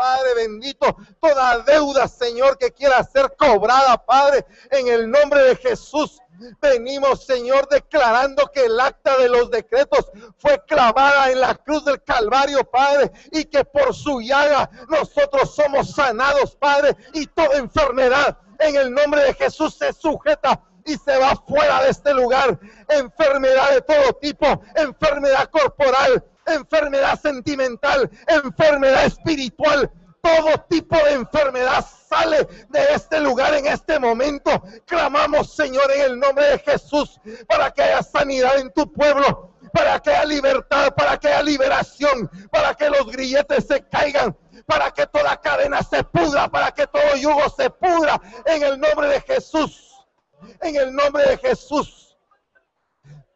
Padre bendito, toda deuda, Señor, que quiera ser cobrada, Padre, en el nombre de Jesús. Venimos, Señor, declarando que el acta de los decretos fue clavada en la cruz del Calvario, Padre, y que por su llaga nosotros somos sanados, Padre, y toda enfermedad en el nombre de Jesús se sujeta y se va fuera de este lugar. Enfermedad de todo tipo, enfermedad corporal, enfermedad sentimental, enfermedad espiritual, todo tipo de enfermedad sale de este lugar en este momento. Clamamos, Señor, en el nombre de Jesús, para que haya sanidad en tu pueblo, para que haya libertad, para que haya liberación, para que los grilletes se caigan, para que toda cadena se pudra, para que todo yugo se pudra, en el nombre de Jesús. En el nombre de Jesús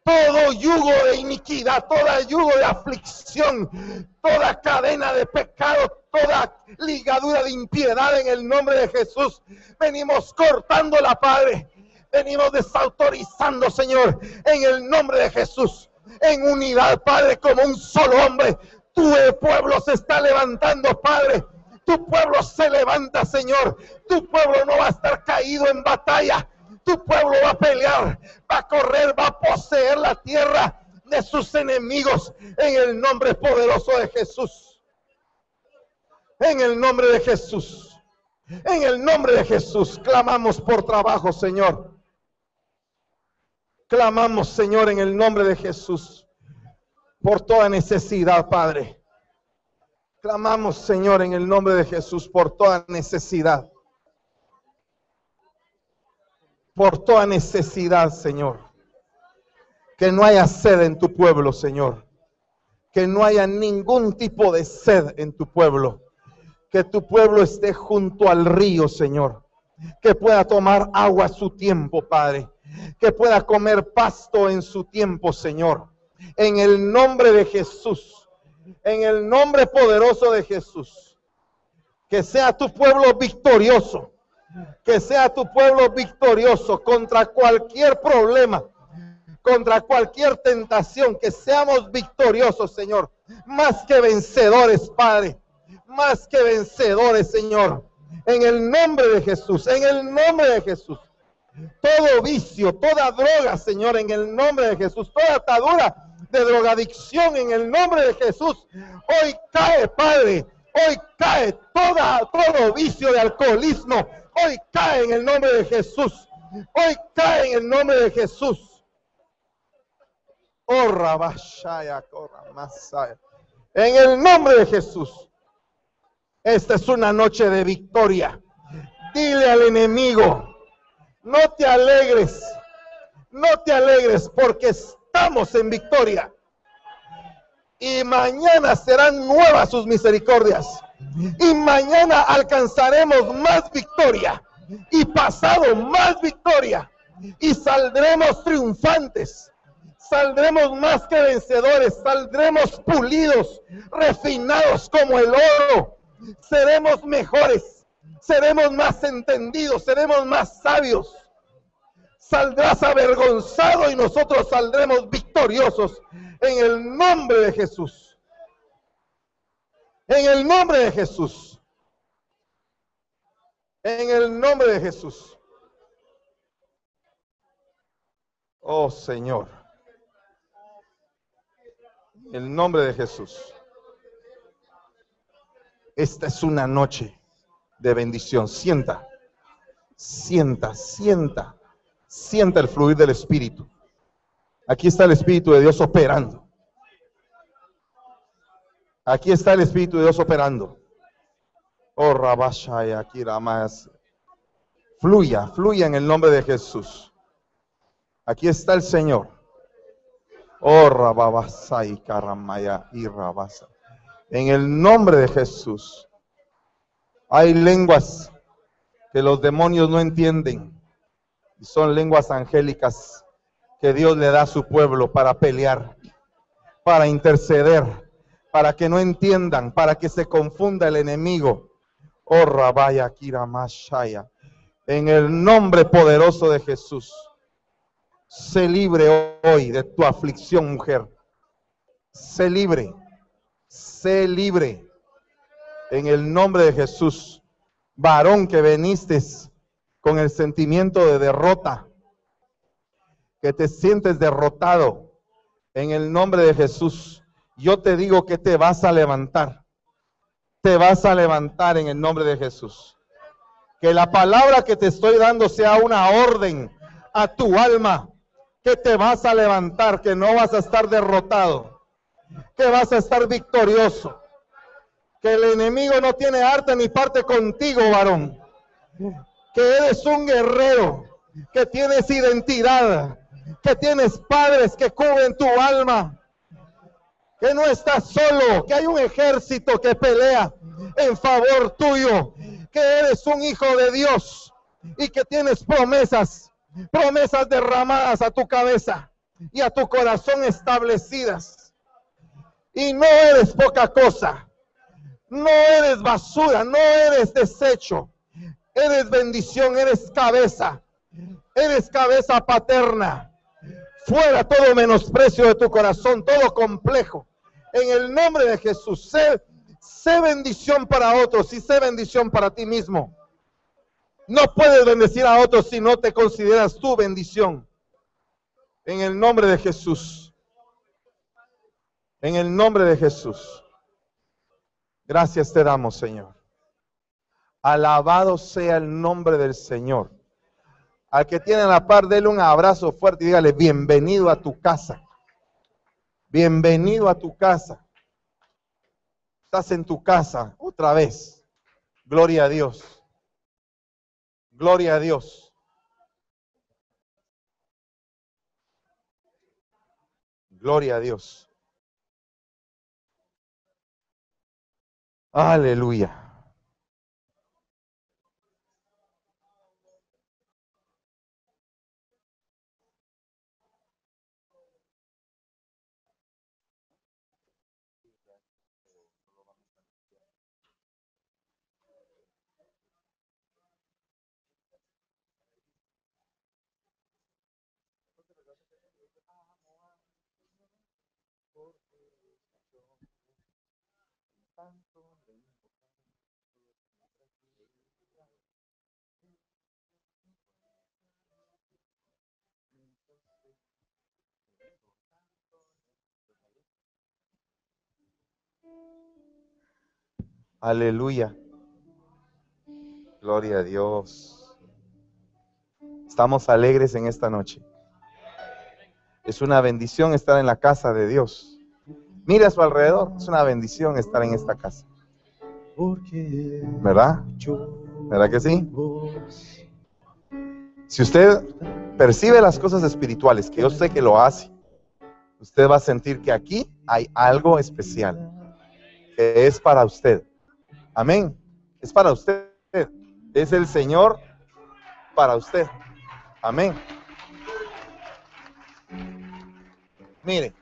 todo yugo de iniquidad, toda yugo de aflicción, toda cadena de pecado, toda ligadura de impiedad en el nombre de Jesús. Venimos cortando la Padre. Venimos desautorizando, Señor, en el nombre de Jesús. En unidad, Padre, como un solo hombre. Tu pueblo se está levantando, Padre. Tu pueblo se levanta, Señor. Tu pueblo no va a estar caído en batalla tu pueblo va a pelear, va a correr, va a poseer la tierra de sus enemigos en el nombre poderoso de Jesús. En el nombre de Jesús. En el nombre de Jesús clamamos por trabajo, Señor. Clamamos, Señor, en el nombre de Jesús, por toda necesidad, Padre. Clamamos, Señor, en el nombre de Jesús, por toda necesidad por toda necesidad, Señor. Que no haya sed en tu pueblo, Señor. Que no haya ningún tipo de sed en tu pueblo. Que tu pueblo esté junto al río, Señor. Que pueda tomar agua a su tiempo, Padre. Que pueda comer pasto en su tiempo, Señor. En el nombre de Jesús. En el nombre poderoso de Jesús. Que sea tu pueblo victorioso que sea tu pueblo victorioso contra cualquier problema, contra cualquier tentación, que seamos victoriosos, Señor, más que vencedores, Padre, más que vencedores, Señor, en el nombre de Jesús, en el nombre de Jesús. Todo vicio, toda droga, Señor, en el nombre de Jesús, toda atadura de drogadicción en el nombre de Jesús, hoy cae, Padre, hoy cae toda, todo vicio de alcoholismo, Hoy cae en el nombre de Jesús. Hoy cae en el nombre de Jesús. En el nombre de Jesús. Esta es una noche de victoria. Dile al enemigo, no te alegres, no te alegres porque estamos en victoria. Y mañana serán nuevas sus misericordias y mañana alcanzaremos más victoria y pasado más victoria y saldremos triunfantes. Saldremos más que vencedores, saldremos pulidos, refinados como el oro. Seremos mejores, seremos más entendidos, seremos más sabios. Saldrás avergonzado y nosotros saldremos victoriosos en el nombre de Jesús. En el nombre de Jesús. En el nombre de Jesús. Oh Señor. En el nombre de Jesús. Esta es una noche de bendición. Sienta, sienta, sienta, sienta el fluir del Espíritu. Aquí está el Espíritu de Dios operando. Aquí está el Espíritu de Dios operando. Oh, Rabashaya, aquí más. Fluya, fluya en el nombre de Jesús. Aquí está el Señor. Oh, Rababasai, Karamaya y Rabasa. En el nombre de Jesús. Hay lenguas que los demonios no entienden. Y son lenguas angélicas que Dios le da a su pueblo para pelear, para interceder para que no entiendan, para que se confunda el enemigo. Oh Rabaya Kira Mashaya. En el nombre poderoso de Jesús. Sé libre hoy de tu aflicción, mujer. Sé libre. Sé libre. En el nombre de Jesús, varón que veniste con el sentimiento de derrota, que te sientes derrotado, en el nombre de Jesús, yo te digo que te vas a levantar. Te vas a levantar en el nombre de Jesús. Que la palabra que te estoy dando sea una orden a tu alma, que te vas a levantar, que no vas a estar derrotado, que vas a estar victorioso, que el enemigo no tiene arte ni parte contigo, varón, que eres un guerrero, que tienes identidad, que tienes padres que cubren tu alma, que no estás solo, que hay un ejército que pelea en favor tuyo, que eres un hijo de Dios y que tienes promesas, promesas derramadas a tu cabeza y a tu corazón establecidas. Y no eres poca cosa, no eres basura, no eres desecho, eres bendición, eres cabeza, eres cabeza paterna fuera todo menosprecio de tu corazón, todo complejo. En el nombre de Jesús, sé, bendición para otros y sé bendición para ti mismo. No puedes bendecir a otros si no te consideras tu bendición. En el nombre de Jesús. En el nombre de Jesús. Gracias te damos, Señor. Alabado sea el nombre del Señor. Al que tiene la par, déle un abrazo fuerte y dígale, bienvenido a tu casa. Bienvenido a tu casa. Estás en tu casa otra vez. Gloria a Dios. Gloria a Dios. Gloria a Dios. Aleluya. Aleluya. Gloria a Dios. Estamos alegres en esta noche. Es una bendición estar en la casa de Dios. Mire a su alrededor, es una bendición estar en esta casa. ¿Verdad? ¿Verdad que sí? Si usted percibe las cosas espirituales, que yo sé que lo hace, usted va a sentir que aquí hay algo especial, es para usted. Amén. Es para usted. Es el Señor para usted. Amén. Mire,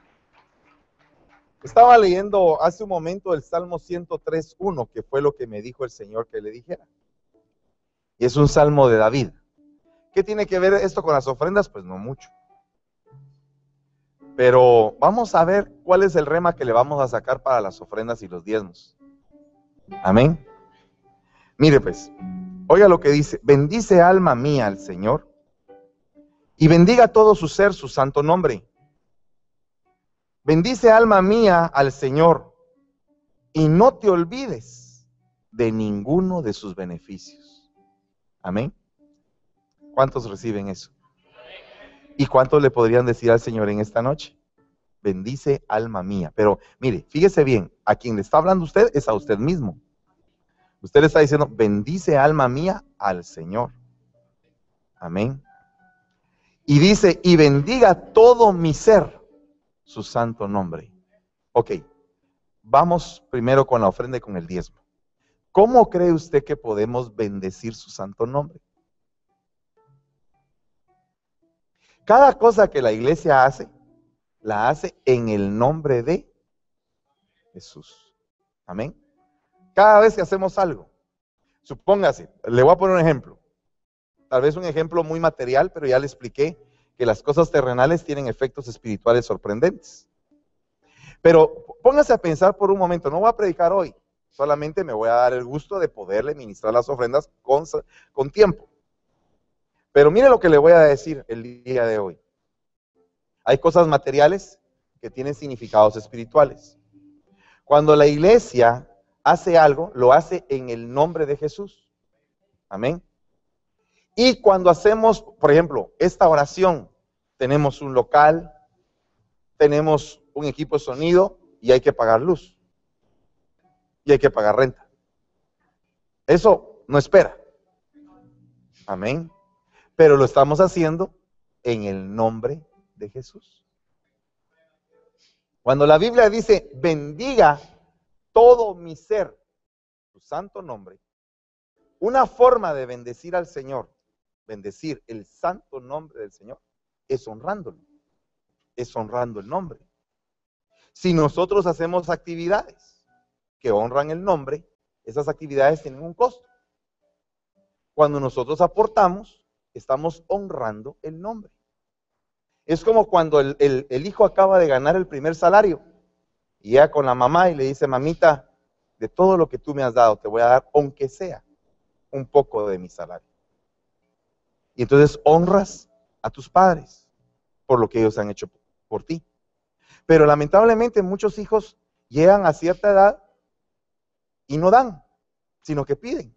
estaba leyendo hace un momento el Salmo 103.1, que fue lo que me dijo el Señor que le dijera. Y es un salmo de David. ¿Qué tiene que ver esto con las ofrendas? Pues no mucho. Pero vamos a ver cuál es el rema que le vamos a sacar para las ofrendas y los diezmos. Amén. Mire pues, oiga lo que dice, bendice alma mía al Señor y bendiga todo su ser su santo nombre. Bendice alma mía al Señor y no te olvides de ninguno de sus beneficios. Amén. ¿Cuántos reciben eso? ¿Y cuántos le podrían decir al Señor en esta noche? bendice alma mía. Pero mire, fíjese bien, a quien le está hablando usted es a usted mismo. Usted le está diciendo, bendice alma mía al Señor. Amén. Y dice, y bendiga todo mi ser su santo nombre. Ok, vamos primero con la ofrenda y con el diezmo. ¿Cómo cree usted que podemos bendecir su santo nombre? Cada cosa que la iglesia hace, la hace en el nombre de Jesús. Amén. Cada vez que hacemos algo, supóngase, le voy a poner un ejemplo. Tal vez un ejemplo muy material, pero ya le expliqué que las cosas terrenales tienen efectos espirituales sorprendentes. Pero póngase a pensar por un momento, no voy a predicar hoy, Solamente me voy a dar el gusto de poderle ministrar las ofrendas con, con tiempo. Pero mire lo que le voy a decir el día de hoy. Hay cosas materiales que tienen significados espirituales. Cuando la iglesia hace algo, lo hace en el nombre de Jesús. Amén. Y cuando hacemos, por ejemplo, esta oración, tenemos un local, tenemos un equipo de sonido y hay que pagar luz. Y hay que pagar renta. Eso no espera. Amén. Pero lo estamos haciendo en el nombre de Jesús. Cuando la Biblia dice, bendiga todo mi ser, su santo nombre, una forma de bendecir al Señor, bendecir el santo nombre del Señor, es honrándolo, es honrando el nombre. Si nosotros hacemos actividades que honran el nombre, esas actividades tienen un costo. Cuando nosotros aportamos, estamos honrando el nombre. Es como cuando el, hijo acaba de ganar el primer salario y llega con la mamá y le dice, mamita, de todo lo que tú me has dado, te voy a dar, aunque sea un poco de mi salario. Y entonces honras a tus padres por lo que ellos han hecho por ti. Pero lamentablemente muchos hijos llegan a cierta edad y no dan, sino que piden.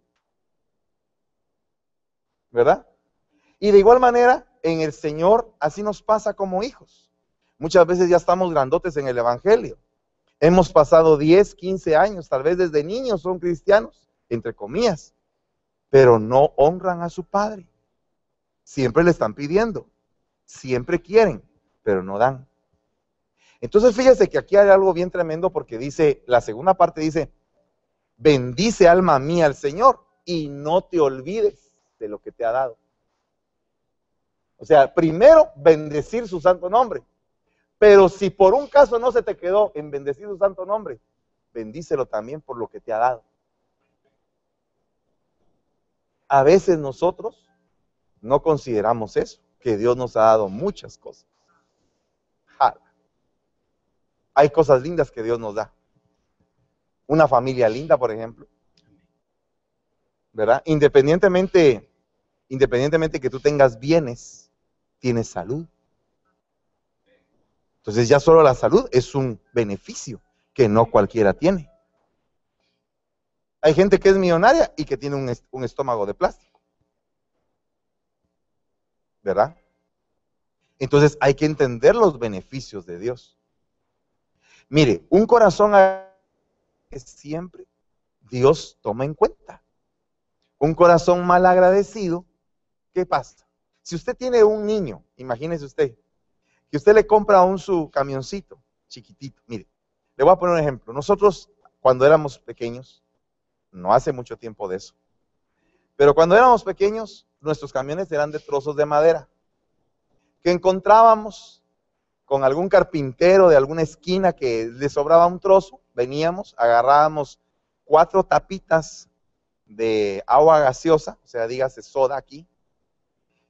¿Verdad? Y de igual manera, en el Señor así nos pasa como hijos. Muchas veces ya estamos grandotes en el Evangelio. Hemos pasado 10, 15 años, tal vez desde niños son cristianos, entre comillas, pero no honran a su padre. Siempre le están pidiendo, siempre quieren, pero no dan. Entonces fíjese que aquí hay algo bien tremendo porque dice, la segunda parte dice, bendice alma mía al Señor y no te olvides de lo que te ha dado. O sea, primero bendecir su santo nombre. Pero si por un caso no se te quedó en bendecir su santo nombre, bendícelo también por lo que te ha dado. A veces nosotros no consideramos eso, que Dios nos ha dado muchas cosas. Hay cosas lindas que Dios nos da. Una familia linda, por ejemplo. ¿Verdad? Independientemente, independientemente que tú tengas bienes, tienes salud. Entonces ya solo la salud es un beneficio que no cualquiera tiene. Hay gente que es millonaria y que tiene un, estómago de plástico. ¿Verdad? Entonces hay que entender los beneficios de Dios. Mire, un corazón que siempre Dios toma en cuenta. Un corazón mal agradecido, ¿qué pasa? Si usted tiene un niño, imagínese usted, que usted le compra un su camioncito chiquitito. Mire, le voy a poner un ejemplo. Nosotros, cuando éramos pequeños, no hace mucho tiempo de eso, pero cuando éramos pequeños, nuestros camiones eran de trozos de madera que encontrábamos con algún carpintero de alguna esquina que le sobraba un trozo, veníamos, agarrábamos cuatro tapitas de agua gaseosa, o sea, dígase soda aquí,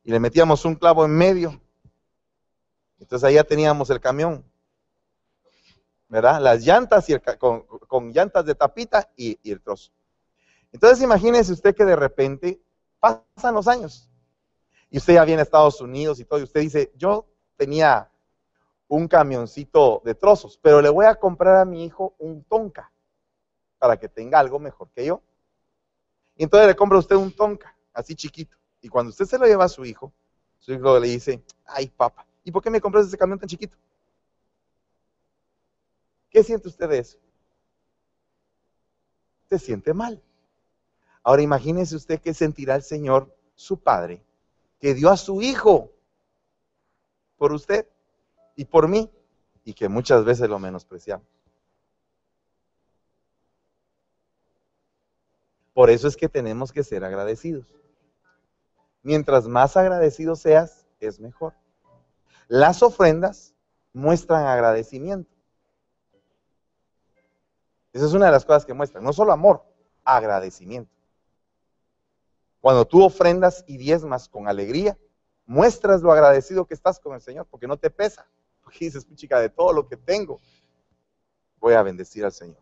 y le metíamos un clavo en medio. Entonces ya teníamos el camión. ¿Verdad? Las llantas y con, llantas de tapita y, y el trozo. Entonces imagínese usted que de repente pasan los años y usted ya viene a Estados Unidos y todo, y usted dice, yo tenía un camioncito de trozos, pero le voy a comprar a mi hijo un tonka para que tenga algo mejor que yo. Y entonces le compra usted un tonka, así chiquito. Y cuando usted se lo lleva a su hijo, su hijo le dice, ay papá, ¿y por qué me compras ese camión tan chiquito? ¿Qué siente usted de eso? Se siente mal. Ahora imagínese usted qué sentirá el Señor, su Padre, que dio a su Hijo por usted y por mí, y que muchas veces lo menospreciamos. Por eso es que tenemos que ser agradecidos. Mientras más agradecido seas, es mejor. Las ofrendas muestran agradecimiento. Esa es una de las cosas que muestran, no solo amor, agradecimiento. Cuando tú ofrendas y diezmas con alegría, muestras lo agradecido que estás con el Señor, porque no te pesa. Porque dices, chica, de todo lo que tengo, voy a bendecir al Señor.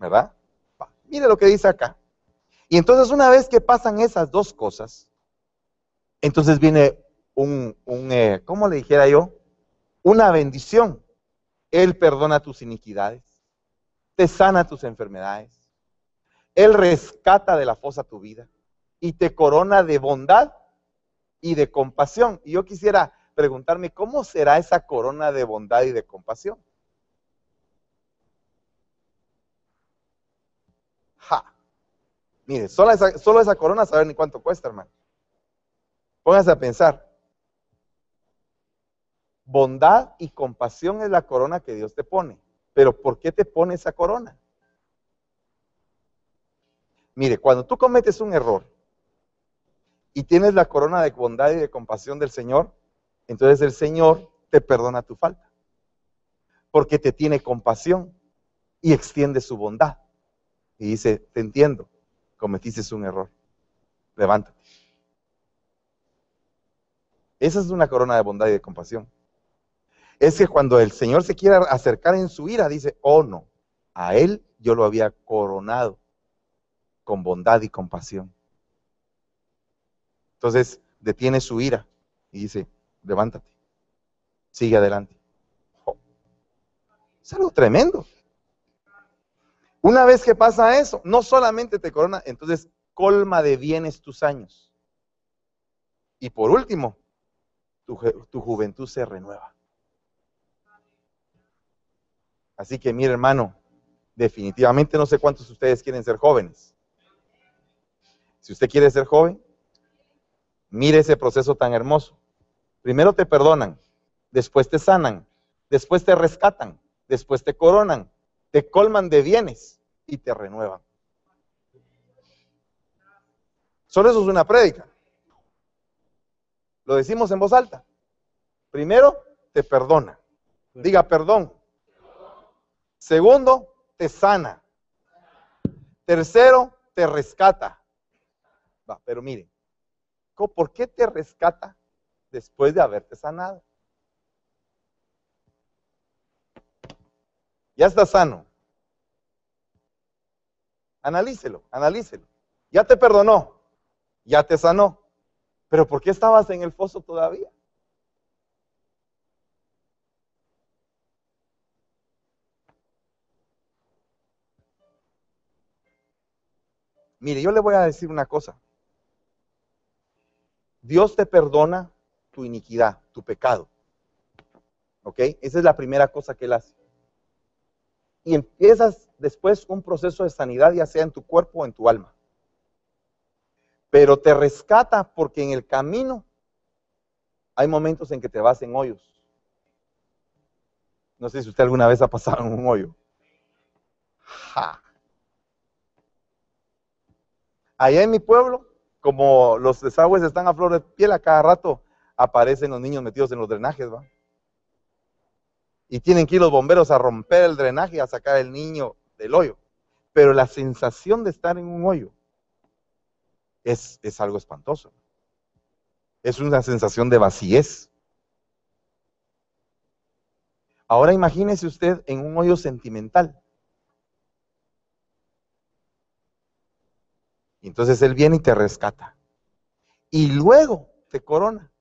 ¿Verdad? Va. Mire lo que dice acá. Y entonces una vez que pasan esas dos cosas, entonces viene un, un eh, ¿cómo le dijera yo? Una bendición. Él perdona tus iniquidades, te sana tus enfermedades, Él rescata de la fosa tu vida y te corona de bondad y de compasión. Y yo quisiera preguntarme, ¿cómo será esa corona de bondad y de compasión? Ja. Mire, solo esa, solo esa corona, saber ni cuánto cuesta, hermano. Póngase a pensar. Bondad y compasión es la corona que Dios te pone. Pero ¿por qué te pone esa corona? Mire, cuando tú cometes un error y tienes la corona de bondad y de compasión del Señor, entonces el Señor te perdona tu falta. Porque te tiene compasión y extiende su bondad. Y dice, te entiendo, cometiste un error. Levántate. Esa es una corona de bondad y de compasión. Es que cuando el Señor se quiere acercar en su ira, dice, oh no, a Él yo lo había coronado con bondad y compasión. Entonces detiene su ira y dice, levántate, sigue adelante. es algo tremendo. Una vez que pasa eso, no solamente te corona, entonces colma de bienes tus años. Y por último, tu, tu juventud se renueva. Así que mire hermano, definitivamente no sé cuántos de ustedes quieren ser jóvenes. Si usted quiere ser joven, mire ese proceso tan hermoso. Primero te perdonan, después te sanan, después te rescatan, después te coronan, te colman de bienes y te renuevan. Solo eso es una prédica. Lo decimos en voz alta. Primero, te perdona. Diga perdón. Segundo, te sana. Tercero, te rescata. Va, pero miren, ¿por qué te rescata después de haberte sanado? Ya está sano. Analícelo, analícelo. Ya te perdonó, ya te sanó. Pero ¿por qué estabas en el foso todavía? Mire, yo le voy a decir una cosa. Dios te perdona tu iniquidad, tu pecado. ¿Ok? Esa es la primera cosa que Él hace y empiezas después un proceso de sanidad, ya sea en tu cuerpo o en tu alma. Pero te rescata porque en el camino hay momentos en que te vas en hoyos. No sé si usted alguna vez ha pasado en un hoyo. Allá en mi pueblo, como los desagües están a flor de piel, a cada rato aparecen los niños metidos en los drenajes, ¿va? y tienen que ir los bomberos a romper el drenaje y a sacar el niño del hoyo. Pero la sensación de estar en un hoyo es, es algo espantoso. Es una sensación de vacíez. Ahora imagínese usted en un hoyo sentimental. Entonces Él viene y te rescata. Y luego te corona.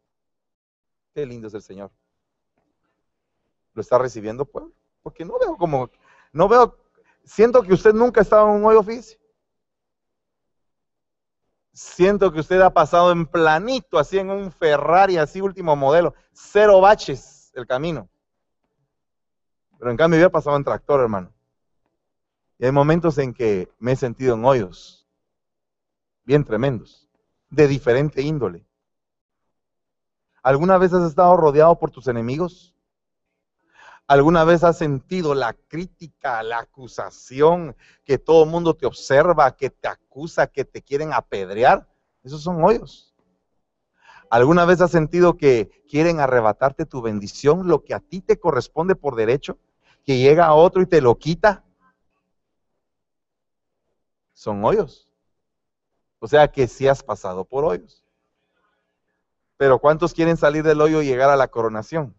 Qué lindo es el Señor lo está recibiendo pueblo. Porque no veo como, no veo, siento que usted nunca ha estado en un hoyo oficio. Siento que usted ha pasado en planito, así en un Ferrari, así último modelo, cero baches el camino. Pero en cambio yo he pasado en tractor, hermano. Y hay momentos en que me he sentido en hoyos, bien tremendos, de diferente índole. ¿Alguna vez has estado rodeado por tus enemigos? ¿Alguna vez has sentido la crítica, la acusación, que todo el mundo te observa, que te acusa, que te quieren apedrear? Esos son hoyos. ¿Alguna vez has sentido que quieren arrebatarte tu bendición, lo que a ti te corresponde por derecho, que llega a otro y te lo quita? Son hoyos. O sea que sí has pasado por hoyos. Pero ¿cuántos quieren salir del hoyo y llegar a la coronación?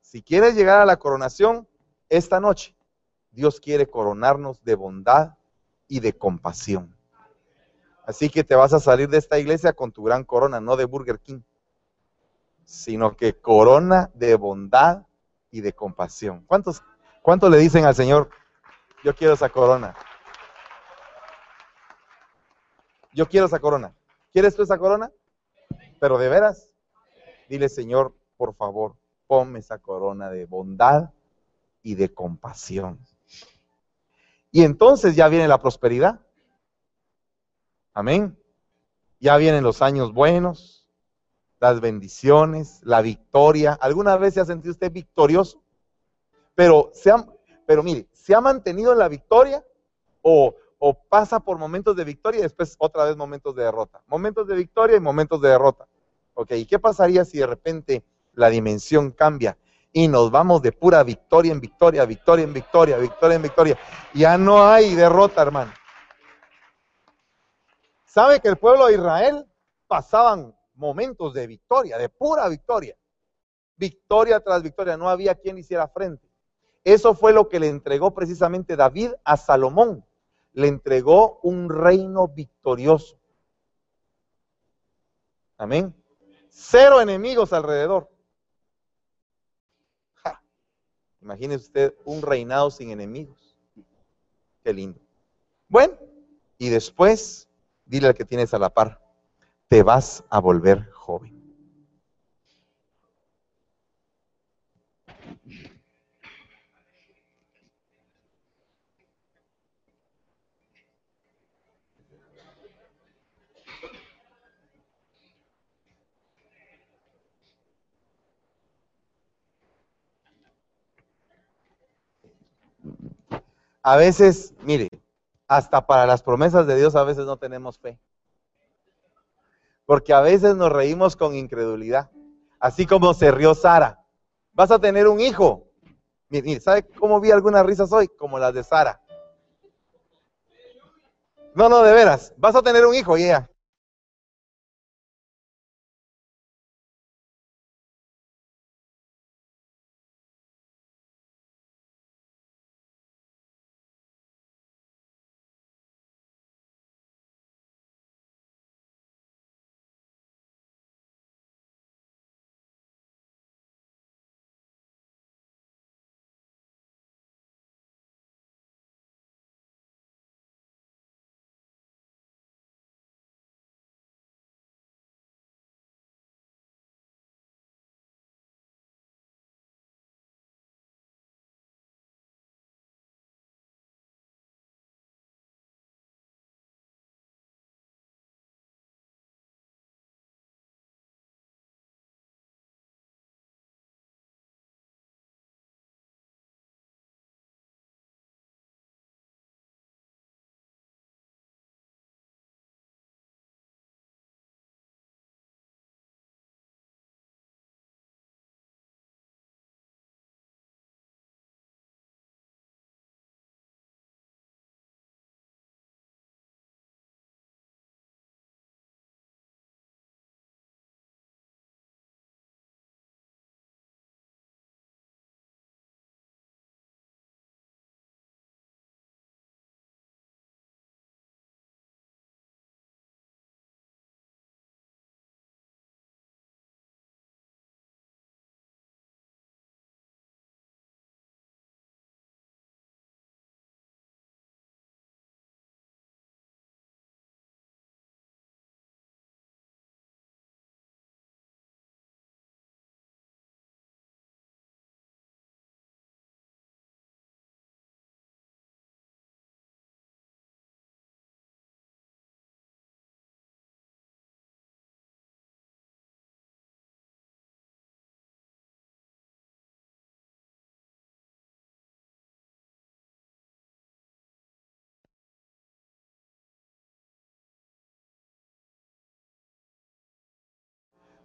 Si quieres llegar a la coronación esta noche, Dios quiere coronarnos de bondad y de compasión. Así que te vas a salir de esta iglesia con tu gran corona, no de Burger King, sino que corona de bondad y de compasión. ¿Cuántos, cuántos le dicen al Señor, yo quiero esa corona? Yo quiero esa corona. ¿Quieres tú esa corona? Pero de veras, dile, Señor, por favor, ponme esa corona de bondad y de compasión. Y entonces ya viene la prosperidad. Amén. Ya vienen los años buenos, las bendiciones, la victoria. ¿Alguna vez se ha sentido usted victorioso? Pero, se pero mire, ¿se ha mantenido en la victoria o, o pasa por momentos de victoria y después otra vez momentos de derrota? Momentos de victoria y momentos de derrota. Ok, ¿y qué pasaría si de repente la dimensión cambia y nos vamos de pura victoria en victoria, victoria en victoria, victoria en victoria? Ya no hay derrota, hermano. ¿Sabe que el pueblo de Israel pasaban momentos de victoria, de pura victoria? Victoria tras victoria, no había quien hiciera frente. Eso fue lo que le entregó precisamente David a Salomón. Le entregó un reino victorioso. Amén. Cero enemigos alrededor. Imagínese usted un reinado sin enemigos. Qué lindo. Bueno, y después Dile al que tienes a la par, te vas a volver joven. A veces, mire, hasta para las promesas de Dios a veces no tenemos fe. Porque a veces nos reímos con incredulidad. Así como se rió Sara. Vas a tener un hijo. Mire, ¿sabe cómo vi algunas risas hoy? Como las de Sara. No, no, de veras. Vas a tener un hijo y.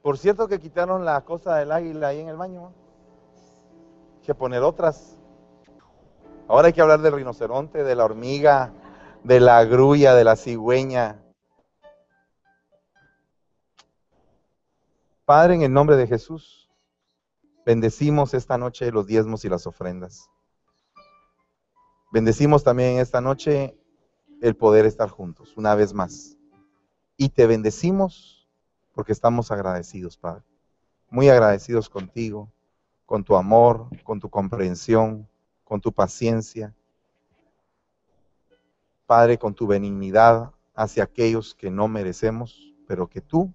Por cierto que quitaron la cosa del águila ahí en el baño. que poner otras. Ahora hay que hablar del rinoceronte, de la hormiga, de la grulla, de la cigüeña. Padre, en el nombre de Jesús, bendecimos esta noche los diezmos y las ofrendas. Bendecimos también esta noche el poder estar juntos una vez más. Y te bendecimos porque estamos agradecidos, Padre. Muy agradecidos contigo, con tu amor, con tu comprensión, con tu paciencia. Padre, con tu benignidad hacia aquellos que no merecemos, pero que tú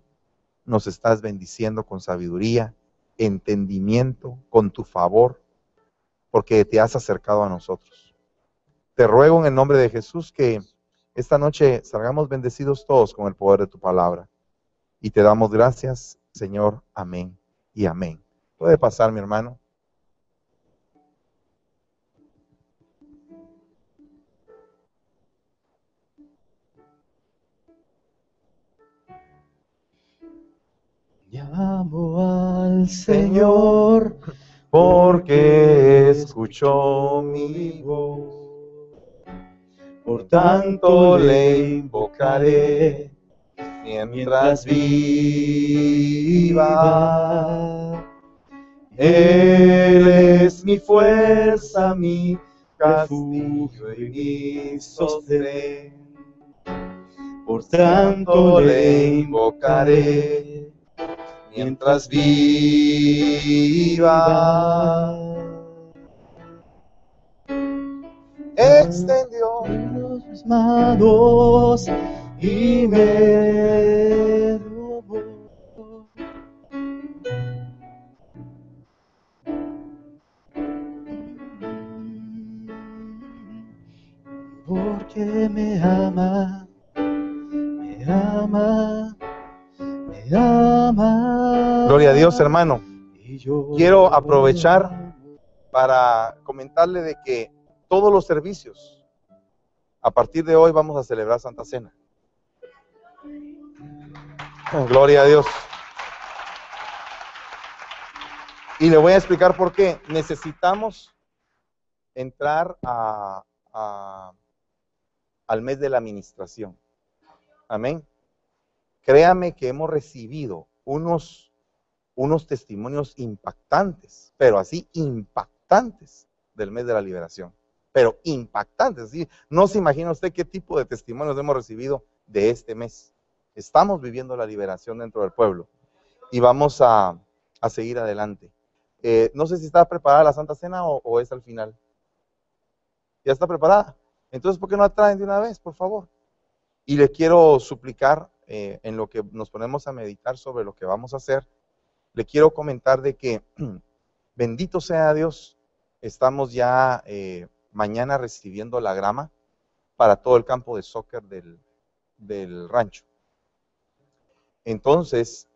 nos estás bendiciendo con sabiduría, entendimiento, con tu favor, porque te has acercado a nosotros. Te ruego en el nombre de Jesús que esta noche salgamos bendecidos todos con el poder de tu palabra. Y te damos gracias, Señor. Amén y amén. Puede pasar, mi hermano. Llamo al Señor porque escuchó mi voz. Por tanto le invocaré mientras viva. Él es mi fuerza, mi castillo y mi sostén. Por tanto le invocaré mientras viva. Extendió sus manos y me robó. Porque me ama, me ama, me ama. Gloria a Dios, hermano. Quiero aprovechar para comentarle de que todos los servicios, a partir de hoy vamos a celebrar Santa Cena. Gloria a Dios. Y le voy a explicar por qué. Necesitamos entrar a, al mes de la administración. Amén. Créame que hemos recibido unos, unos testimonios impactantes, pero así impactantes del mes de la liberación. Pero impactantes. ¿sí? No se imagina usted qué tipo de testimonios hemos recibido de este mes. Estamos viviendo la liberación dentro del pueblo y vamos a, a seguir adelante. Eh, no sé si está preparada la Santa Cena o, es al final. ¿Ya está preparada? Entonces, ¿por qué no la traen de una vez, por favor? Y le quiero suplicar, eh, en lo que nos ponemos a meditar sobre lo que vamos a hacer, le quiero comentar de que, bendito sea Dios, estamos ya eh, mañana recibiendo la grama para todo el campo de soccer del, del rancho. Entonces,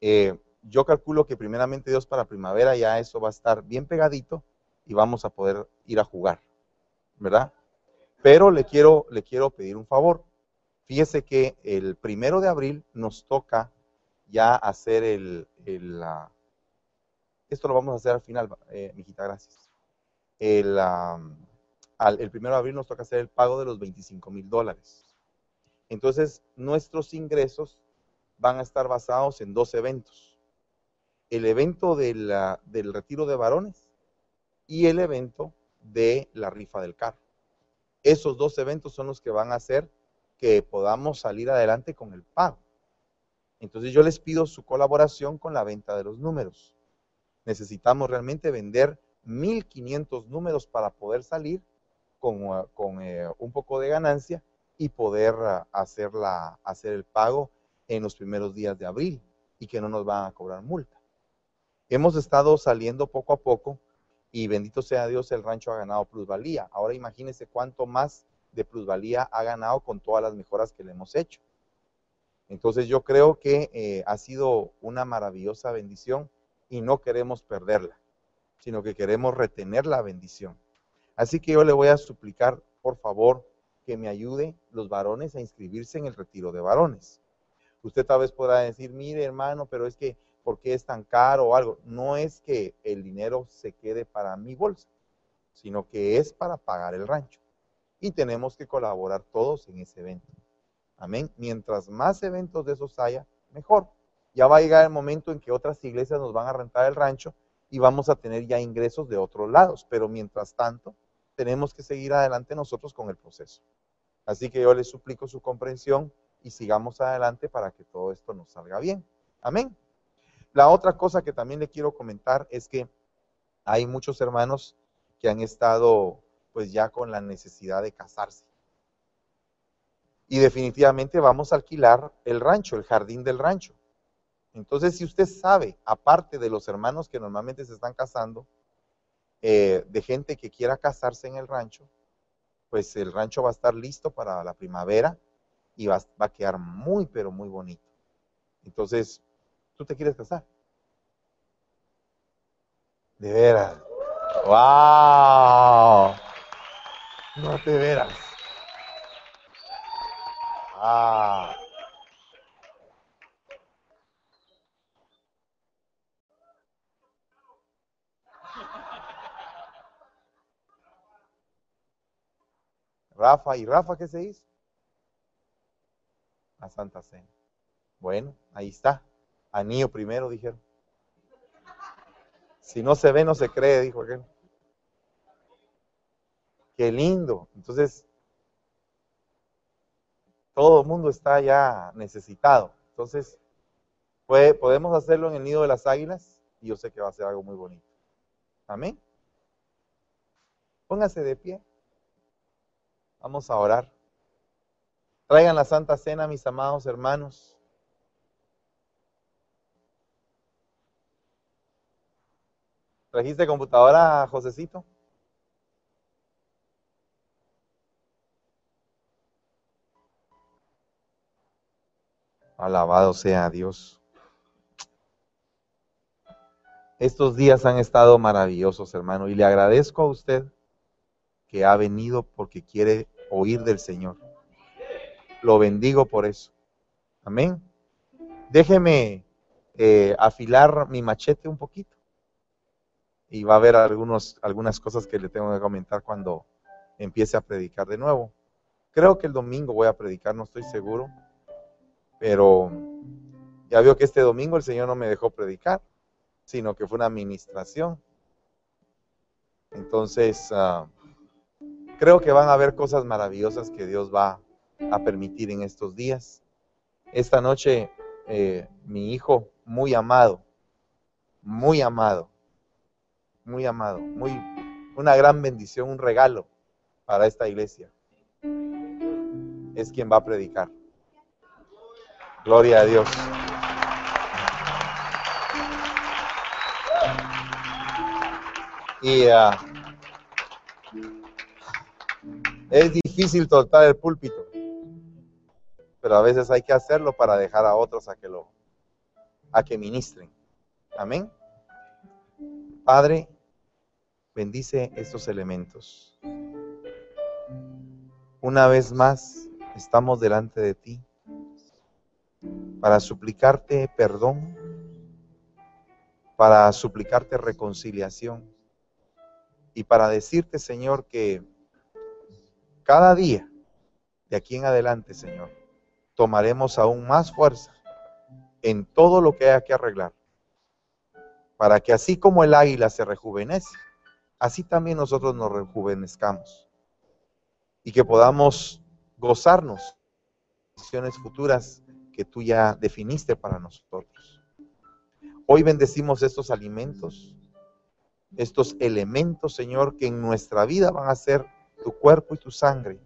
eh, yo calculo que primeramente Dios para primavera ya eso va a estar bien pegadito y vamos a poder ir a jugar, ¿verdad? Pero le quiero, le quiero pedir un favor. Fíjese que el primero de abril nos toca ya hacer el, el uh, esto lo vamos a hacer al final, eh, mijita, gracias. El, el primero de abril nos toca hacer el pago de los 25 mil dólares. Entonces, nuestros ingresos van a estar basados en dos eventos. El evento del retiro de varones y el evento de la rifa del carro. Esos dos eventos son los que van a hacer que podamos salir adelante con el pago. Entonces yo les pido su colaboración con la venta de los números. Necesitamos realmente vender 1.500 números para poder salir con, con eh, un poco de ganancia y poder uh, hacer, hacer el pago en los primeros días de abril y que no nos van a cobrar multa. Hemos estado saliendo poco a poco y bendito sea Dios, el rancho ha ganado plusvalía. Ahora imagínense cuánto más de plusvalía ha ganado con todas las mejoras que le hemos hecho. Entonces yo creo que eh, ha sido una maravillosa bendición y no queremos perderla, sino que queremos retener la bendición. Así que yo le voy a suplicar, por favor, que me ayude los varones a inscribirse en el retiro de varones. Usted tal vez podrá decir, mire hermano, pero es que, ¿por qué es tan caro o algo? No es que el dinero se quede para mi bolsa, sino que es para pagar el rancho. Y tenemos que colaborar todos en ese evento. Amén. Mientras más eventos de esos haya, mejor. Ya va a llegar el momento en que otras iglesias nos van a rentar el rancho y vamos a tener ya ingresos de otros lados. Pero mientras tanto, tenemos que seguir adelante nosotros con el proceso. Así que yo les suplico su comprensión y sigamos adelante para que todo esto nos salga bien. Amén. La otra cosa que también le quiero comentar es que hay muchos hermanos que han estado pues ya con la necesidad de casarse. Y definitivamente vamos a alquilar el rancho, el jardín del rancho. Entonces, si usted sabe, aparte de los hermanos que normalmente se están casando, eh, de gente que quiera casarse en el rancho, pues el rancho va a estar listo para la primavera y va, va a quedar muy, pero muy bonito. Entonces, ¿tú te quieres casar? De veras. ¡Wow! No te veras. Ah. Rafa, ¿y Rafa qué se hizo? La Santa Cena. Bueno, ahí está. Anillo primero, dijeron. Si no se ve, no se cree, dijo aquel. Qué lindo. Entonces, todo el mundo está ya necesitado. Entonces, puede, podemos hacerlo en el nido de las águilas y yo sé que va a ser algo muy bonito. Amén. Póngase de pie. Vamos a orar. Traigan la Santa Cena, mis amados hermanos. ¿Trajiste computadora, Josecito? Alabado sea Dios. Estos días han estado maravillosos, hermano, y le agradezco a usted que ha venido porque quiere oír del Señor. Lo bendigo por eso. Amén. Déjeme eh, afilar mi machete un poquito. Y va a haber algunas cosas que le tengo que comentar cuando empiece a predicar de nuevo. Creo que el domingo voy a predicar, no estoy seguro. Pero ya veo que este domingo el Señor no me dejó predicar, sino que fue una administración. Entonces, uh, creo que van a haber cosas maravillosas que Dios va a permitir en estos días. Esta noche, eh, mi hijo, muy amado, muy amado, muy amado, muy, una gran bendición, un regalo para esta iglesia. Es quien va a predicar. Gloria a Dios. Y uh, es difícil soltar el púlpito, pero a veces hay que hacerlo para dejar a otros a que lo a que ministren. Amén. Padre, bendice estos elementos. Una vez más estamos delante de ti para suplicarte perdón, para suplicarte reconciliación y para decirte, Señor, que cada día, de aquí en adelante, Señor, tomaremos aún más fuerza en todo lo que haya que arreglar, para que así como el águila se rejuvenece, así también nosotros nos rejuvenezcamos y que podamos gozarnos de visiones futuras que tú ya definiste para nosotros. Hoy bendecimos estos alimentos, estos elementos, Señor, que en nuestra vida van a ser tu cuerpo y tu sangre.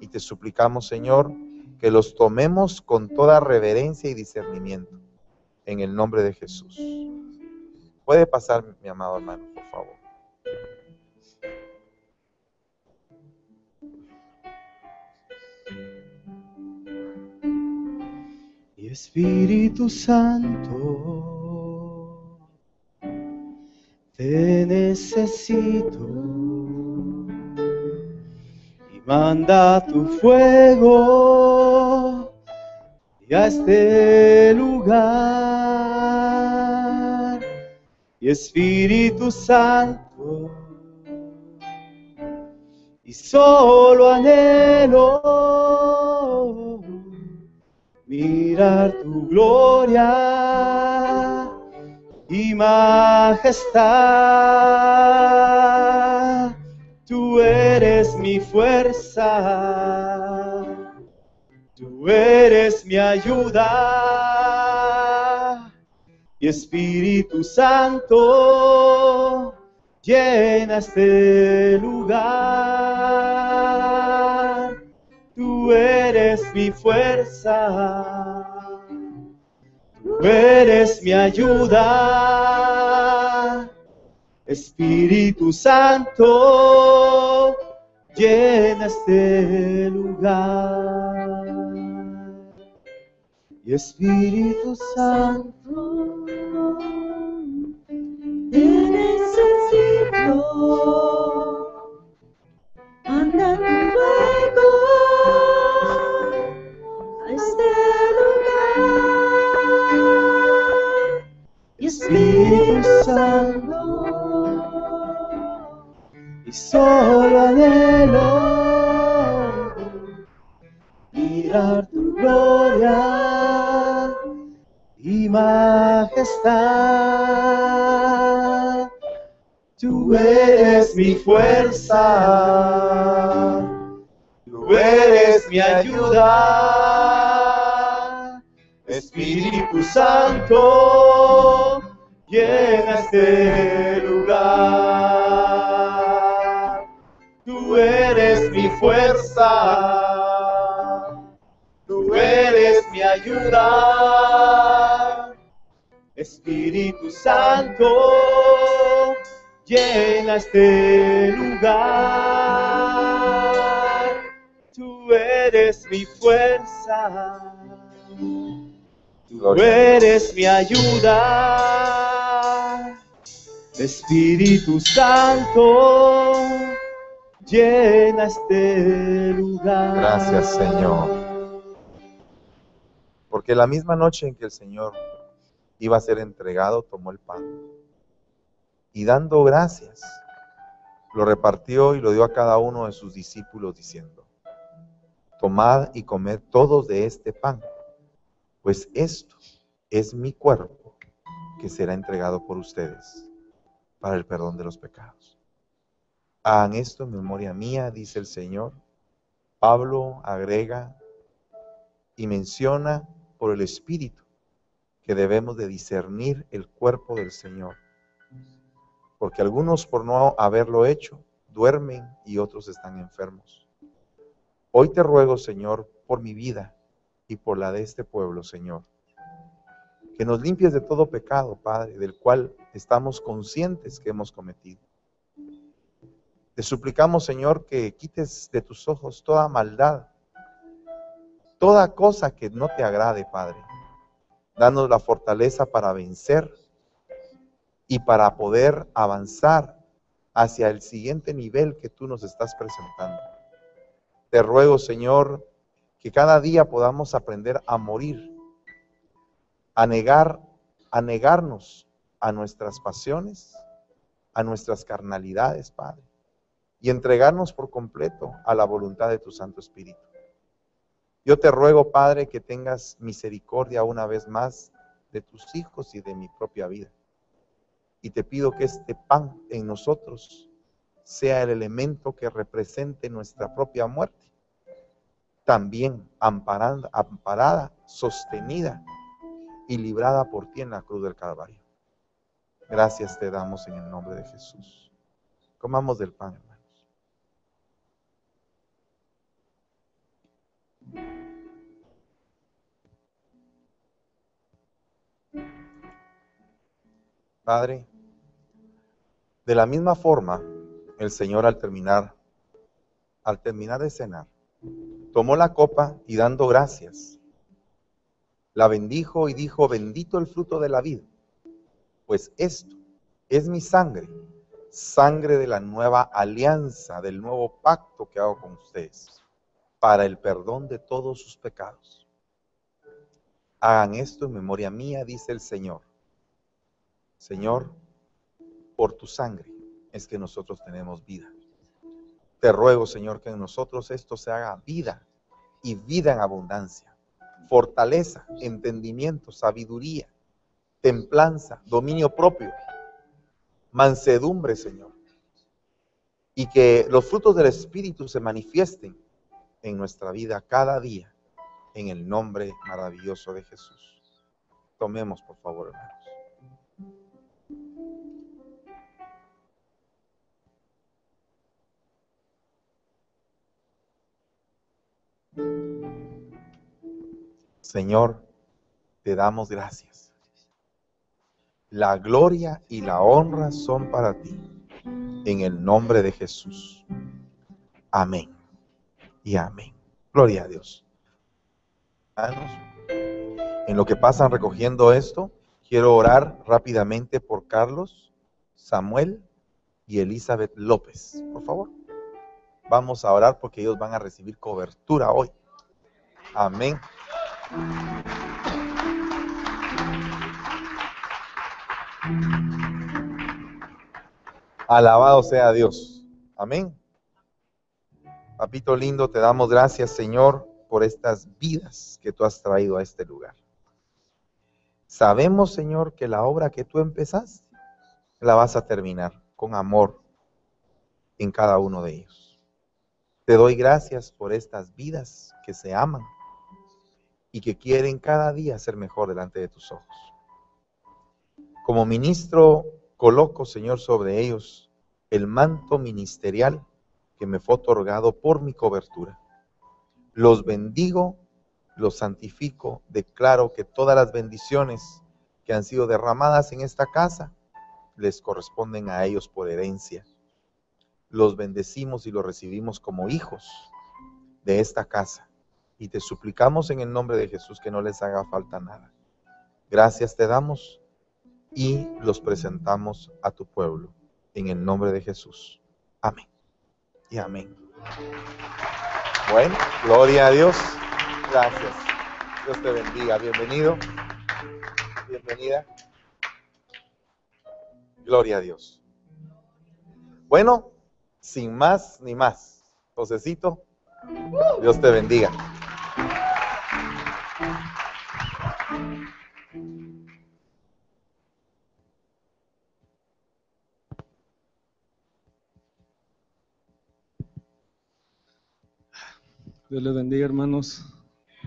Y te suplicamos, Señor, que los tomemos con toda reverencia y discernimiento. En el nombre de Jesús. Puede pasar, mi amado hermano, por favor. Y Espíritu Santo, te necesito manda tu fuego y a este lugar. Y Espíritu Santo, y solo anhelo mirar tu gloria y majestad. Tú eres mi fuerza, tú eres mi ayuda. Y Espíritu Santo, llena este lugar. Tú eres mi fuerza, tú eres mi ayuda. Espíritu Santo, llena este lugar. Y Espíritu Santo, Te necesito. Fuerza, tú eres mi ayuda. Espíritu Santo, llena este lugar. Tú eres mi fuerza, tú eres mi ayuda. Espíritu Santo, llena este lugar. Tú eres mi fuerza. Tú eres mi ayuda. Espíritu Santo, llena este lugar. Gracias, Señor. Porque la misma noche en que el Señor iba a ser entregado, tomó el pan y dando gracias, lo repartió y lo dio a cada uno de sus discípulos diciendo, tomad y comed todos de este pan, pues esto es mi cuerpo que será entregado por ustedes para el perdón de los pecados. Hagan esto en memoria mía, dice el Señor. Pablo agrega y menciona por el Espíritu que debemos de discernir el cuerpo del Señor. Porque algunos por no haberlo hecho duermen y otros están enfermos. Hoy te ruego, Señor, por mi vida y por la de este pueblo, Señor, que nos limpies de todo pecado, Padre, del cual estamos conscientes que hemos cometido. Te suplicamos, Señor, que quites de tus ojos toda maldad, toda cosa que no te agrade, Padre. Danos la fortaleza para vencer y para poder avanzar hacia el siguiente nivel que tú nos estás presentando. Te ruego, Señor, que cada día podamos aprender a morir, a negar, a negarnos a nuestras pasiones, a nuestras carnalidades, Padre, y entregarnos por completo a la voluntad de tu Santo Espíritu. Yo te ruego, Padre, que tengas misericordia una vez más de tus hijos y de mi propia vida. Y te pido que este pan en nosotros sea el elemento que represente nuestra propia muerte. También amparada, amparada, sostenida y librada por ti en la cruz del Calvario. Gracias te damos en el nombre de Jesús. Comamos del pan, hermanos. Padre, de la misma forma, el Señor al terminar, al terminar de cenar, tomó la copa y dando gracias, la bendijo y dijo, bendito el fruto de la vida, pues esto es mi sangre, sangre de la nueva alianza, del nuevo pacto que hago con ustedes, para el perdón de todos sus pecados. Hagan esto en memoria mía, dice el Señor. Señor, por tu sangre es que nosotros tenemos vida. Te ruego, Señor, que en nosotros esto se haga vida y vida en abundancia, fortaleza, entendimiento, sabiduría, templanza, dominio propio, mansedumbre, Señor. y que los frutos del Espíritu se manifiesten en nuestra vida cada día, en el nombre maravilloso de Jesús. Tomemos, por favor, hermanos. Señor, te damos gracias. La gloria y la honra son para ti. En el nombre de Jesús. Amén. Y amén. Gloria a Dios. En lo que pasan recogiendo esto, quiero orar rápidamente por Carlos, Samuel y Elizabeth López. Por favor. Vamos a orar porque ellos van a recibir cobertura hoy. Amén. Alabado sea Dios. Amén. Papito lindo, te damos gracias, Señor, por estas vidas que tú has traído a este lugar. Sabemos, Señor, que la obra que tú empezaste la vas a terminar con amor en cada uno de ellos. Te doy gracias por estas vidas que se aman y que quieren cada día ser mejor delante de tus ojos. Como ministro, coloco, Señor, sobre ellos el manto ministerial que me fue otorgado por mi cobertura. Los bendigo, los santifico, declaro que todas las bendiciones que han sido derramadas en esta casa les corresponden a ellos por herencia. Los bendecimos y los recibimos como hijos de esta casa y te suplicamos en el nombre de Jesús que no les haga falta nada. Gracias te damos y los presentamos a tu pueblo en el nombre de Jesús. Amén. Y amén. Bueno, gloria a Dios. Gracias. Dios te bendiga. Bienvenido. Bienvenida. Gloria a Dios. Bueno, sin más ni más. Josecito, Dios te bendiga. Dios les bendiga, hermanos.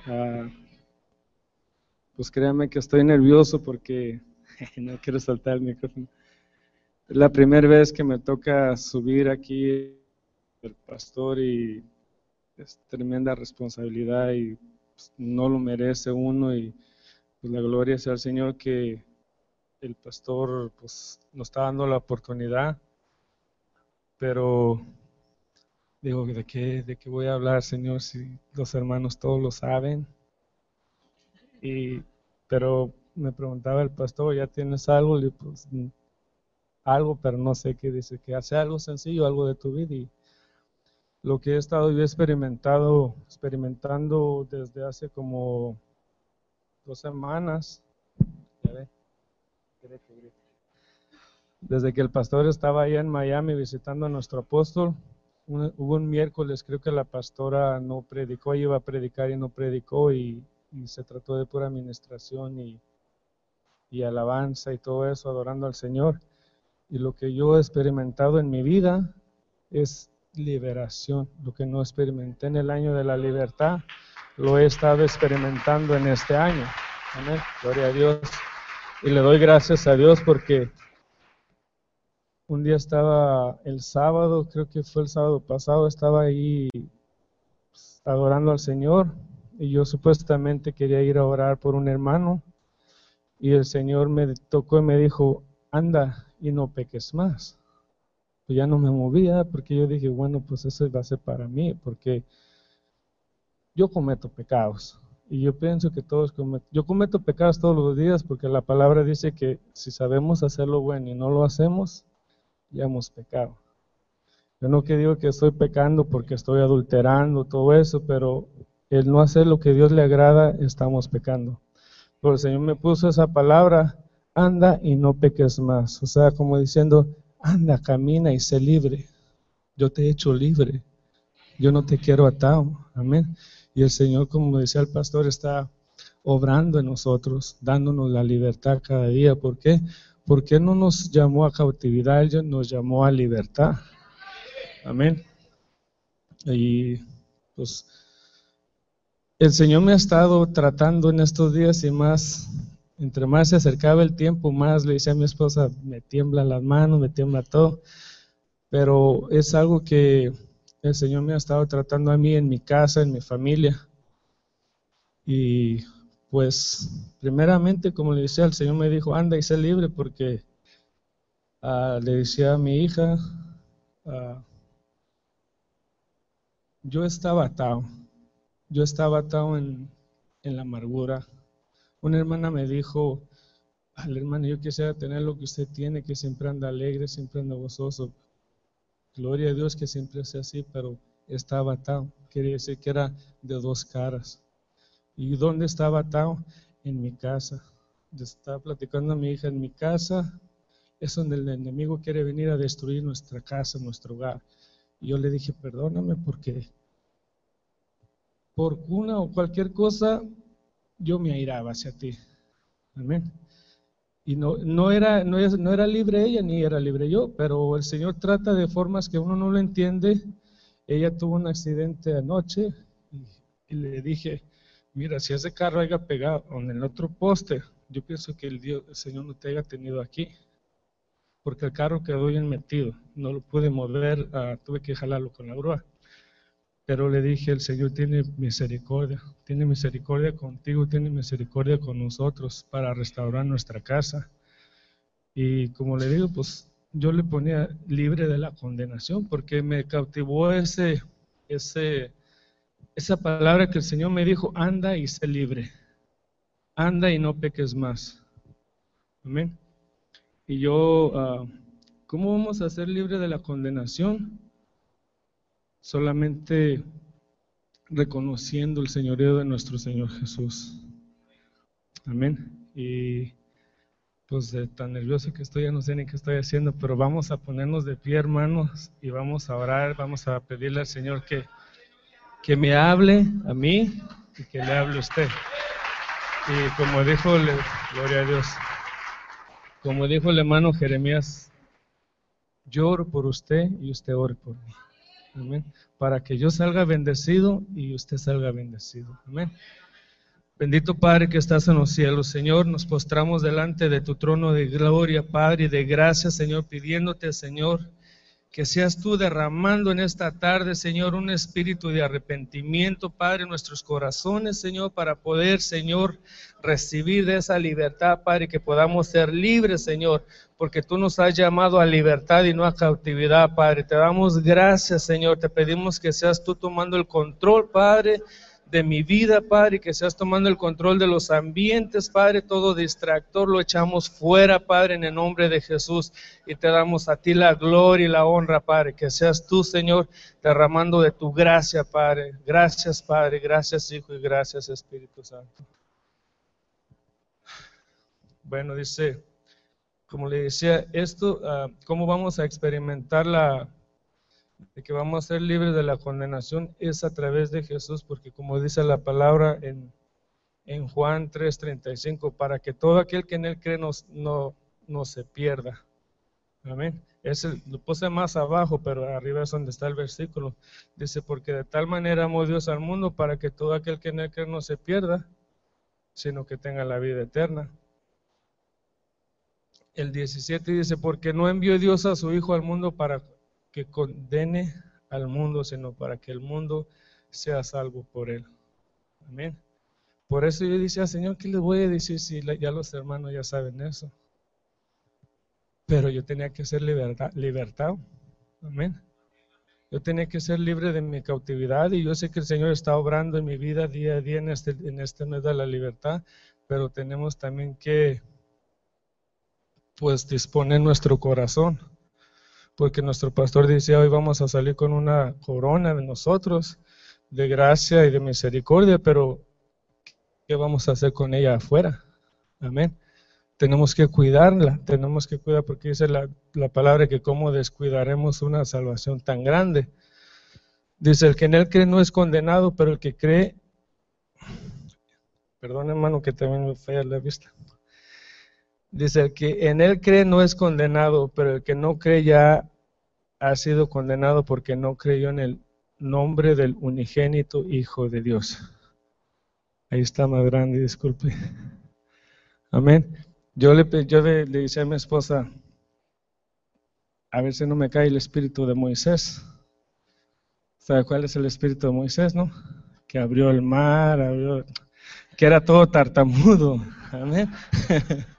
Ah, pues créanme que estoy nervioso porque no quiero saltar el micrófono. Es la primera vez que me toca subir aquí el pastor y es tremenda responsabilidad y pues, no lo merece uno y pues la gloria sea al Señor que el pastor pues nos está dando la oportunidad, pero digo, ¿de qué, ¿de qué voy a hablar, Señor, si los hermanos todos lo saben? Y, pero me preguntaba el pastor, ¿ya tienes algo? Le pues, algo, pero no sé qué dice, que hace algo sencillo, algo de tu vida. Y lo que he estado yo experimentado, experimentando desde hace como dos semanas, desde que el pastor estaba allá en Miami visitando a nuestro apóstol, hubo un miércoles, creo que la pastora no predicó, ella iba a predicar y no predicó y, se trató de pura administración y, y, alabanza y todo eso, adorando al Señor. Y lo que yo he experimentado en mi vida es liberación. Lo que no experimenté en el año de la libertad, lo he estado experimentando en este año. Amén. Gloria a Dios. Y le doy gracias a Dios porque un día estaba el sábado, creo que fue el sábado pasado, estaba ahí pues, adorando al Señor y yo supuestamente quería ir a orar por un hermano y el Señor me tocó y me dijo, anda y no peques más. Pues ya no me movía porque yo dije, bueno, pues eso va a ser para mí, porque yo cometo pecados. Y yo pienso que todos cometo, yo cometo pecados todos los días porque la palabra dice que si sabemos hacer lo bueno y no lo hacemos, ya hemos pecado. Yo no que digo que estoy pecando porque estoy adulterando, todo eso, pero el no hacer lo que Dios le agrada, estamos pecando. Pero el Señor me puso esa palabra, anda y no peques más. O sea, como diciendo, anda, camina y sé libre. Yo te he hecho libre. Yo no te quiero atado. Amén. Y el Señor, como decía el pastor, está obrando en nosotros, dándonos la libertad cada día. ¿Por qué? ¿Por qué no nos llamó a cautividad? Él nos llamó a libertad. Amén. Y pues el Señor me ha estado tratando en estos días y más, entre más se acercaba el tiempo, más le decía a mi esposa, me tiemblan las manos, me tiembla todo. Pero es algo que el Señor me ha estado tratando a mí en mi casa, en mi familia. Y pues primeramente, como le decía, el Señor me dijo, anda y sé libre porque ah, le decía a mi hija, ah, yo estaba atado, yo estaba atado en, en la amargura. Una hermana me dijo, al hermano, yo quisiera tener lo que usted tiene, que siempre anda alegre, siempre anda gozoso. Gloria a Dios que siempre sea así, pero estaba atado. Quería decir que era de dos caras. ¿Y dónde estaba atado? En mi casa. Estaba platicando a mi hija en mi casa. Es donde el enemigo quiere venir a destruir nuestra casa, nuestro hogar. Y yo le dije, perdóname porque por cuna o cualquier cosa, yo me airaba hacia ti. Amén. Y no, no, era, no, no, era libre ella ni era libre yo, pero el Señor trata de formas que uno no lo entiende. Ella tuvo un accidente anoche y, le dije, mira, si ese carro haya pegado en el otro poste, yo pienso que el, Señor no te haya tenido aquí, porque el carro quedó bien metido, no lo pude mover, uh, tuve que jalarlo con la grúa. Pero le dije, el Señor tiene misericordia, tiene misericordia contigo, tiene misericordia con nosotros para restaurar nuestra casa. Y como le digo, pues yo le ponía libre de la condenación porque me cautivó ese, ese, esa palabra que el Señor me dijo, anda y sé libre, anda y no peques más. Amén. Y yo, uh, ¿cómo vamos a ser libres de la condenación? solamente reconociendo el señorío de nuestro Señor Jesús. Amén. Y pues de tan nervioso que estoy, ya no sé ni qué estoy haciendo, pero vamos a ponernos de pie, hermanos, y vamos a orar, vamos a pedirle al Señor que, que me hable a mí y que le hable a usted. Y como dijo, gloria a Dios, como dijo el hermano Jeremías, yo oro por usted y usted ore por mí. Amén. Para que yo salga bendecido y usted salga bendecido. Amén. Bendito Padre que estás en los cielos, Señor, nos postramos delante de tu trono de gloria, Padre, y de gracia, Señor, pidiéndote, Señor, que seas tú derramando en esta tarde, Señor, un espíritu de arrepentimiento, Padre, en nuestros corazones, Señor, para poder, Señor, recibir de esa libertad, Padre, que podamos ser libres, Señor, porque tú nos has llamado a libertad y no a cautividad, Padre. Te damos gracias, Señor. Te pedimos que seas tú tomando el control, Padre de mi vida, Padre, que seas tomando el control de los ambientes, Padre, todo distractor lo echamos fuera, Padre, en el nombre de Jesús, y te damos a ti la gloria y la honra, Padre, que seas tú, Señor, derramando de tu gracia, Padre. Gracias, Padre, gracias, Hijo, y gracias, Espíritu Santo. Bueno, dice, como le decía, esto, uh, ¿cómo vamos a experimentar la de que vamos a ser libres de la condenación es a través de Jesús, porque como dice la palabra en, en Juan 3:35, para que todo aquel que en él cree no, no, se pierda. Amén. Es lo puse más abajo, pero arriba es donde está el versículo. Dice, porque de tal manera amó Dios al mundo para que todo aquel que en él cree no se pierda, sino que tenga la vida eterna. El 17 dice, porque no envió Dios a su Hijo al mundo para que condene al mundo, sino para que el mundo sea salvo por él. Amén. Por eso yo decía, Señor, ¿qué les voy a decir si ya los hermanos ya saben eso? Pero yo tenía que ser libertad, libertado. Amén. Yo tenía que ser libre de mi cautividad y yo sé que el Señor está obrando en mi vida día a día en este, en este mes de la libertad, pero tenemos también que pues disponer nuestro corazón porque nuestro pastor decía, hoy vamos a salir con una corona de nosotros, de gracia y de misericordia, pero ¿qué vamos a hacer con ella afuera? Amén. Tenemos que cuidarla, tenemos que cuidar, porque dice la, la palabra que cómo descuidaremos una salvación tan grande. Dice, el que en él cree no es condenado, pero el que cree, perdón hermano que también me falla la vista. Dice, el que en él cree no es condenado, pero el que no cree ya ha sido condenado porque no creyó en el nombre del unigénito Hijo de Dios. Ahí está más grande, disculpe. Amén. Yo le, yo le dije a mi esposa, a ver si no me cae el espíritu de Moisés. ¿Sabe cuál es el espíritu de Moisés, no? Que abrió el mar, abrió, que era todo tartamudo. Amén.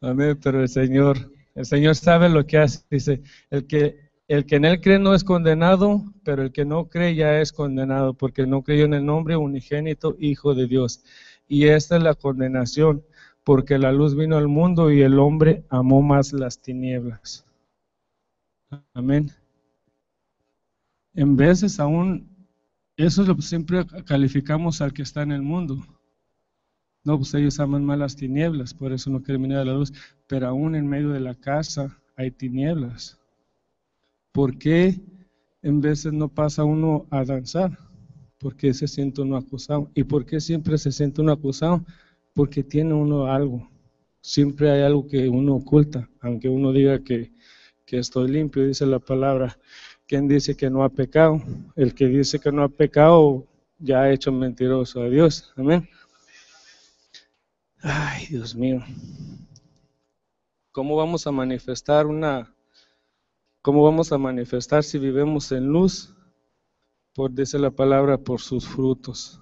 Amén, pero el Señor, el Señor sabe lo que hace. Dice, el que, el que en él cree no es condenado, pero el que no cree ya es condenado, porque no creyó en el nombre unigénito Hijo de Dios. Y esta es la condenación, porque la luz vino al mundo y el hombre amó más las tinieblas. Amén. En veces aún, eso es lo que siempre calificamos al que está en el mundo. No, pues ellos aman más las tinieblas, por eso no quieren venir a la luz. Pero aún en medio de la casa hay tinieblas. ¿Por qué en veces no pasa uno a danzar? Porque se siente uno acusado. ¿Y por qué siempre se siente uno acusado? Porque tiene uno algo. Siempre hay algo que uno oculta, aunque uno diga que, que estoy limpio, dice la palabra. ¿Quién dice que no ha pecado? El que dice que no ha pecado ya ha hecho mentiroso a Dios. Amén. Ay, Dios mío. ¿Cómo vamos a manifestar una cómo vamos a manifestar si vivimos en luz? Por dice la palabra por sus frutos.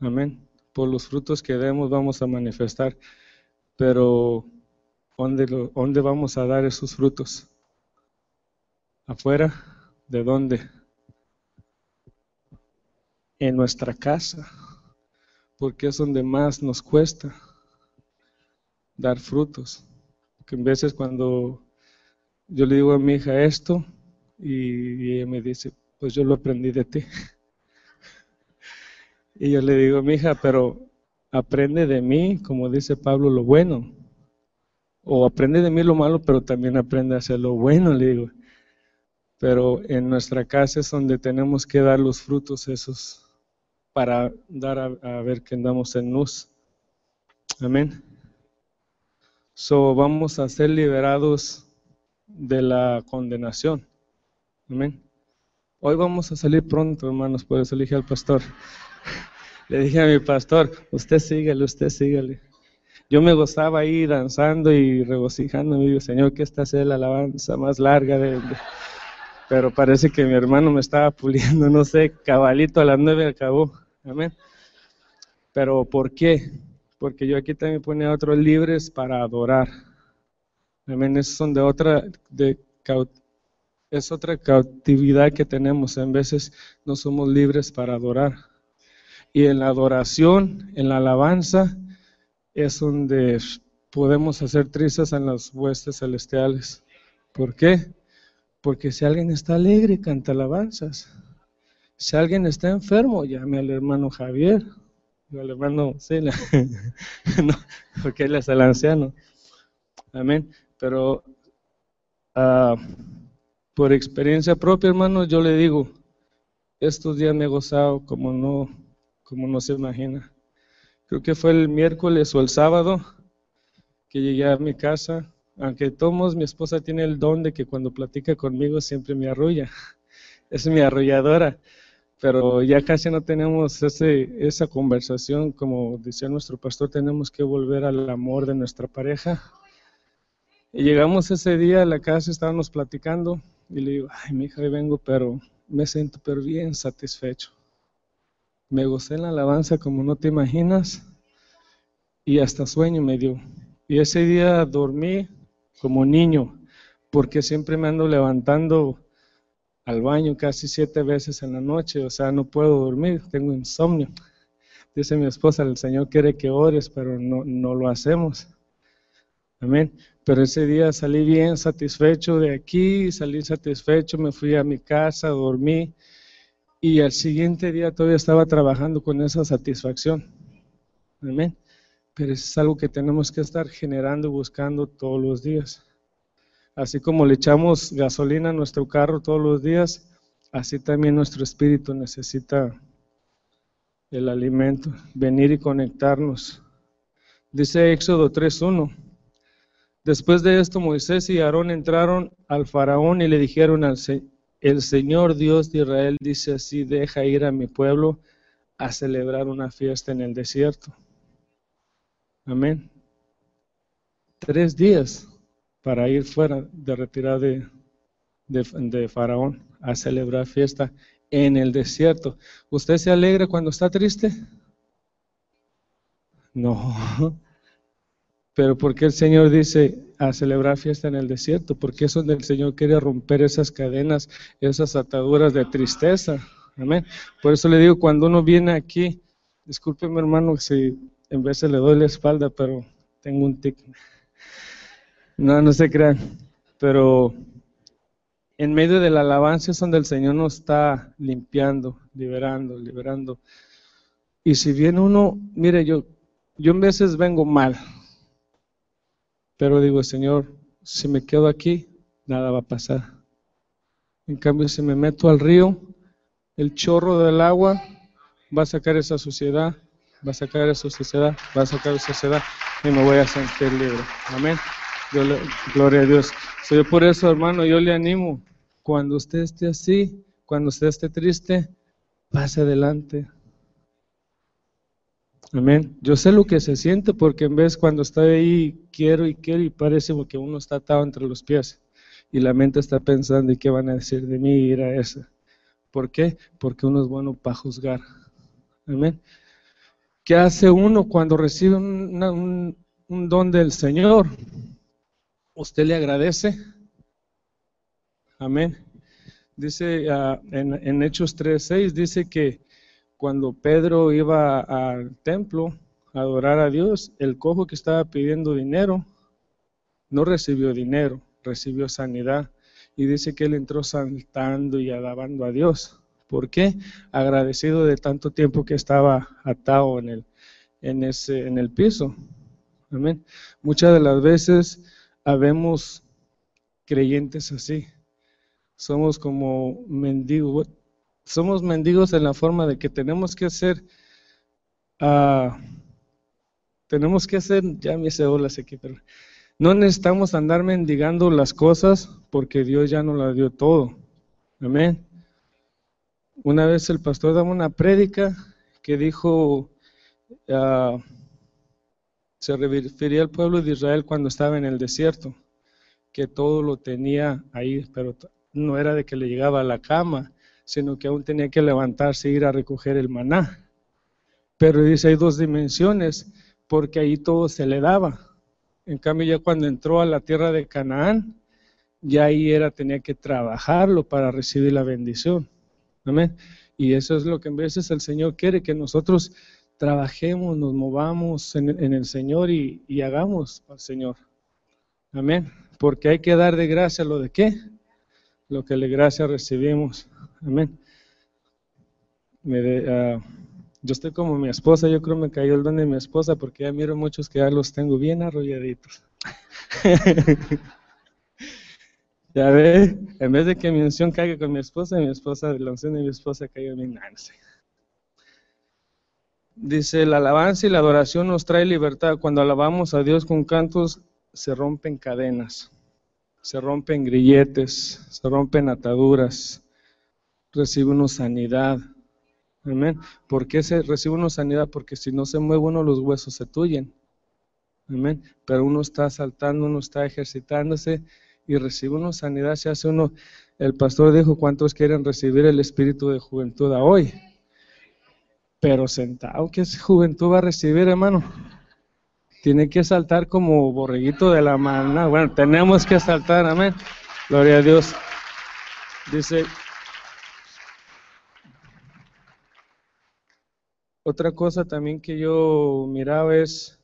Amén. Por los frutos que demos vamos a manifestar. Pero ¿dónde, lo- dónde vamos a dar esos frutos? ¿Afuera? ¿De dónde? En nuestra casa porque es donde más nos cuesta dar frutos. Porque en veces cuando yo le digo a mi hija esto y, y ella me dice, pues yo lo aprendí de ti. y yo le digo, mi hija, pero aprende de mí, como dice Pablo, lo bueno. O aprende de mí lo malo, pero también aprende a hacer lo bueno, le digo. Pero en nuestra casa es donde tenemos que dar los frutos esos para dar a, ver que andamos en luz. Amén. So vamos a ser liberados de la condenación. Amén. Hoy vamos a salir pronto, hermanos, por eso dije al pastor. Le dije a mi pastor, usted sígale, usted sígale. Yo me gozaba ahí danzando y regocijándome, digo, Señor, que esta sea la alabanza más larga pero parece que mi hermano me estaba puliendo, no sé, cabalito a las nueve acabó. Amén. Pero ¿por qué? Porque yo aquí también ponía otros libres para adorar. Amén. Esos son de otra, de es otra cautividad que tenemos. En veces no somos libres para adorar. Y en la adoración, en la alabanza, es donde podemos hacer trizas en las huestes celestiales. ¿Por qué? Porque si alguien está alegre, canta alabanzas. Si alguien está enfermo, llame al hermano Javier, o al hermano Sila, no, porque él es el anciano. Amén. Pero ah, por experiencia propia, hermano, yo le digo, estos días me he gozado como no, como no se imagina. Creo que fue el miércoles o el sábado que llegué a mi casa. Aunque todos, mi esposa tiene el don de que cuando platica conmigo siempre me arrulla. Es mi arrolladora pero ya casi no tenemos ese, esa conversación, como decía nuestro pastor, tenemos que volver al amor de nuestra pareja. Y llegamos ese día a la casa, estábamos platicando, y le digo, ay, mi hija, vengo, pero me siento pero bien satisfecho. Me gocé en la alabanza como no te imaginas, y hasta sueño me dio. Y ese día dormí como niño, porque siempre me ando levantando al baño casi siete veces en la noche, o sea, no puedo dormir, tengo insomnio. Dice mi esposa, el Señor quiere que ores, pero no, no lo hacemos. Amén. Pero ese día salí bien satisfecho de aquí, salí satisfecho, me fui a mi casa, dormí y al siguiente día todavía estaba trabajando con esa satisfacción. Amén. Pero es algo que tenemos que estar generando y buscando todos los días. Así como le echamos gasolina a nuestro carro todos los días, así también nuestro espíritu necesita el alimento, venir y conectarnos. Dice Éxodo 3.1, Después de esto, Moisés y Aarón entraron al faraón y le dijeron al el Señor Dios de Israel dice así, deja ir a mi pueblo a celebrar una fiesta en el desierto. Amén. Tres días para ir fuera de retirar de, de, Faraón a celebrar fiesta en el desierto. ¿Usted se alegra cuando está triste? No. Pero ¿por qué el Señor dice a celebrar fiesta en el desierto? Porque es donde el Señor quiere romper esas cadenas, esas ataduras de tristeza. Amén. Por eso le digo, cuando uno viene aquí, discúlpeme hermano si en vez le doy la espalda, pero tengo un tic. No, no se crean. Pero en medio de la alabanza es donde el Señor nos está limpiando, liberando, liberando. Y si viene uno, mire, yo, yo en veces vengo mal, pero digo, Señor, si me quedo aquí, nada va a pasar. En cambio, si me meto al río, el chorro del agua va a sacar esa suciedad, va a sacar esa suciedad, va a sacar esa suciedad y me voy a sentir libre. Amén. Gloria a Dios. So, yo por eso, hermano, yo le animo. Cuando usted esté así, cuando usted esté triste, pase adelante. Amén. Yo sé lo que se siente porque en vez cuando está ahí quiero y quiero y parece que uno está atado entre los pies y la mente está pensando y qué van a decir de mí ir a esa. ¿Por qué? Porque uno es bueno para juzgar. Amén. ¿Qué hace uno cuando recibe un don del Señor? ¿Usted le agradece? Amén. Dice ah, en, en Hechos 3.6, dice que cuando Pedro iba al templo a adorar a Dios, el cojo que estaba pidiendo dinero no recibió dinero, recibió sanidad. Y dice que él entró saltando y alabando a Dios. ¿Por qué? Agradecido de tanto tiempo que estaba atado en el, en ese, en el piso. Amén. Muchas de las veces habemos creyentes así. Somos como mendigos. Somos mendigos en la forma de que tenemos que hacer, ah, tenemos que hacer, ya me hice olas aquí, pero no necesitamos andar mendigando las cosas porque Dios ya nos las dio todo. Amén. Una vez el pastor daba una prédica que dijo, ah, se refería al pueblo de Israel cuando estaba en el desierto, que todo lo tenía ahí, pero no era de que le llegaba a la cama, sino que aún tenía que levantarse e ir a recoger el maná. Pero dice, hay dos dimensiones, porque ahí todo se le daba. En cambio, ya cuando entró a la tierra de Canaán, ya ahí era, tenía que trabajarlo para recibir la bendición. Amén. Y eso es lo que en veces el Señor quiere, que nosotros trabajemos, nos movamos en, el Señor y, hagamos al Señor. Amén. Porque hay que dar de gracia lo de qué? Lo que de gracia recibimos. Amén. Ah, yo estoy como mi esposa, yo creo me cayó el don de mi esposa porque ya miro muchos que ya los tengo bien arrolladitos. ya ve, en vez de que mi unción caiga con mi esposa, mi esposa, la unción de mi esposa caiga en mi sé. Dice, la alabanza y la adoración nos trae libertad. Cuando alabamos a Dios con cantos, se rompen cadenas, se rompen grilletes, se rompen ataduras, recibe uno sanidad. Amén. ¿Por qué se recibe uno sanidad? Porque si no se mueve uno, los huesos se tuyen. Amén. Pero uno está saltando, uno está ejercitándose y recibe uno sanidad. Se hace uno, el pastor dijo, ¿cuántos quieren recibir el espíritu de juventud a hoy? Pero sentado, ¿qué juventud va a recibir, hermano? Tiene que saltar como borreguito de la maná. Bueno, tenemos que saltar, amén. Gloria a Dios. Dice, otra cosa también que yo miraba es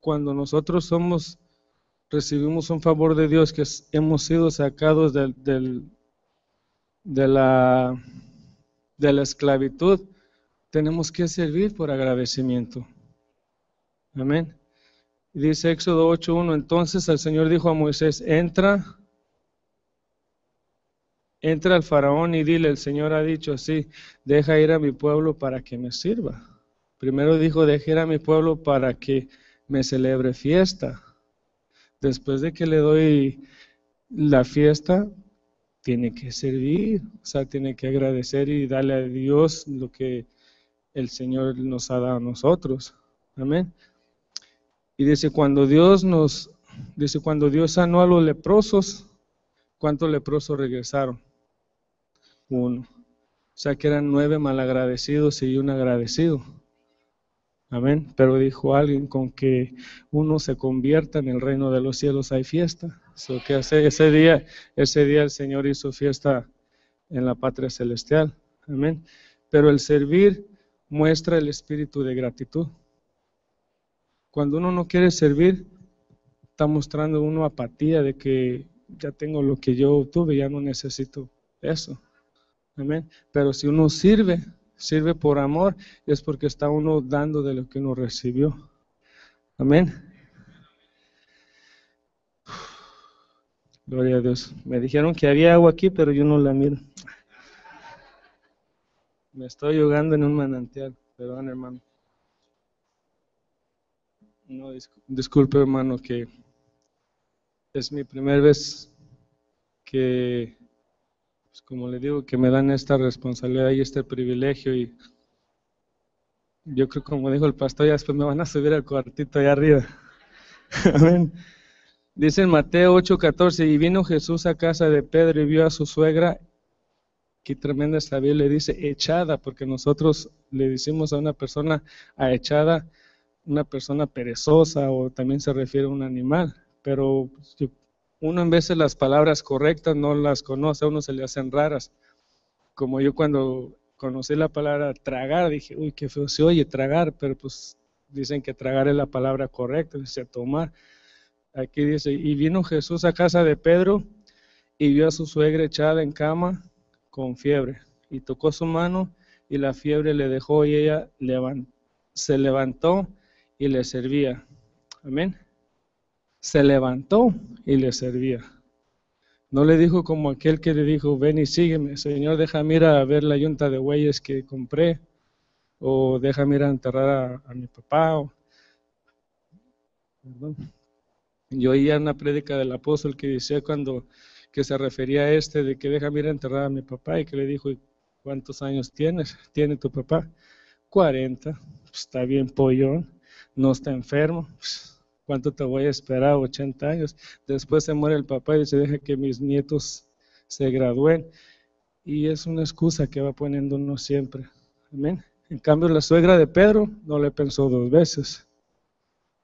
cuando nosotros somos, recibimos un favor de Dios, que hemos sido sacados del- de, la, de la esclavitud, tenemos que servir por agradecimiento. Amén. Dice Éxodo 8.1, entonces el Señor dijo a Moisés, entra, entra al faraón y dile, el Señor ha dicho así, deja ir a mi pueblo para que me sirva. Primero dijo, deja ir a mi pueblo para que me celebre fiesta. después de que le doy la fiesta, tiene que servir, o sea, tiene que agradecer y darle a Dios lo que el Señor nos ha dado a nosotros. Amén. Y dice, cuando Dios nos, dice, cuando Dios sanó a los leprosos, ¿cuántos leprosos regresaron? Uno. O sea que eran nueve malagradecidos y un agradecido. Amén. Pero dijo alguien con que uno se convierta en el reino de los cielos hay fiesta. So que ese, ese día, ese día el Señor hizo fiesta en la patria celestial. Amén. Pero el servir muestra el espíritu de gratitud. Cuando uno no quiere servir, está mostrando uno apatía de que ya tengo lo que yo tuve, ya no necesito eso. Amén. Pero si uno sirve, sirve por amor, es porque está uno dando de lo que uno recibió. Amén. Gloria a Dios. Me dijeron que había agua aquí, pero yo no la miro. Me estoy jugando en un manantial. Perdón, hermano. No, disculpe, hermano, que es mi primera vez que pues, como le digo, que me dan esta responsabilidad y este privilegio y yo creo como dijo el pastor, ya después me van a subir al cuartito allá arriba. Amén. Dice en Mateo 8:14, y vino Jesús a casa de Pedro y vio a su suegra, qué tremenda esta le dice echada, porque nosotros le decimos a una persona a echada, una persona perezosa o también se refiere a un animal, pero uno en veces las palabras correctas no las conoce, a uno se le hacen raras. Como yo cuando conocí la palabra tragar, dije, uy, qué feo se oye tragar, pero pues dicen que tragar es la palabra correcta, dice tomar. Aquí dice, y vino Jesús a casa de Pedro y vio a su suegra echada en cama con fiebre, y tocó su mano y la fiebre le dejó y ella se levantó y le servía. Amén se levantó y le servía. No le dijo como aquel que le dijo, ven y sígueme, Señor, déjame ir a ver la yunta de bueyes que compré, o déjame ir a enterrar a, mi papá. Yo oía una prédica del apóstol que decía cuando que se refería a este de que déjame ir a enterrar a mi papá y que le dijo, ¿cuántos años tienes? ¿Tiene tu papá? 40. Pues, está bien pollón, no está enfermo. Pues, ¿Cuánto te voy a esperar? 80 años. Después se muere el papá y se deja que mis nietos se gradúen. Y es una excusa que va poniendo uno siempre. Amén. En cambio, la suegra de Pedro no le pensó dos veces.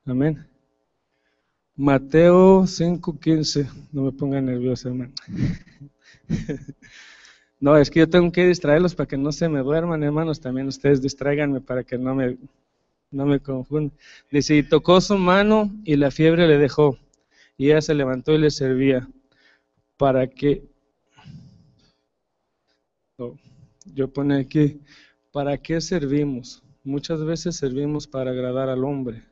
Amén. Mateo 5:15. No me ponga nervioso, hermano. No, es que yo tengo que distraerlos para que no se me duerman, hermanos. También ustedes distráiganme para que no me no me confundo. Dice, y tocó su mano y la fiebre le dejó. Y ella se levantó y le servía. Para que, yo pone aquí, ¿para qué servimos? Muchas veces servimos para agradar al hombre,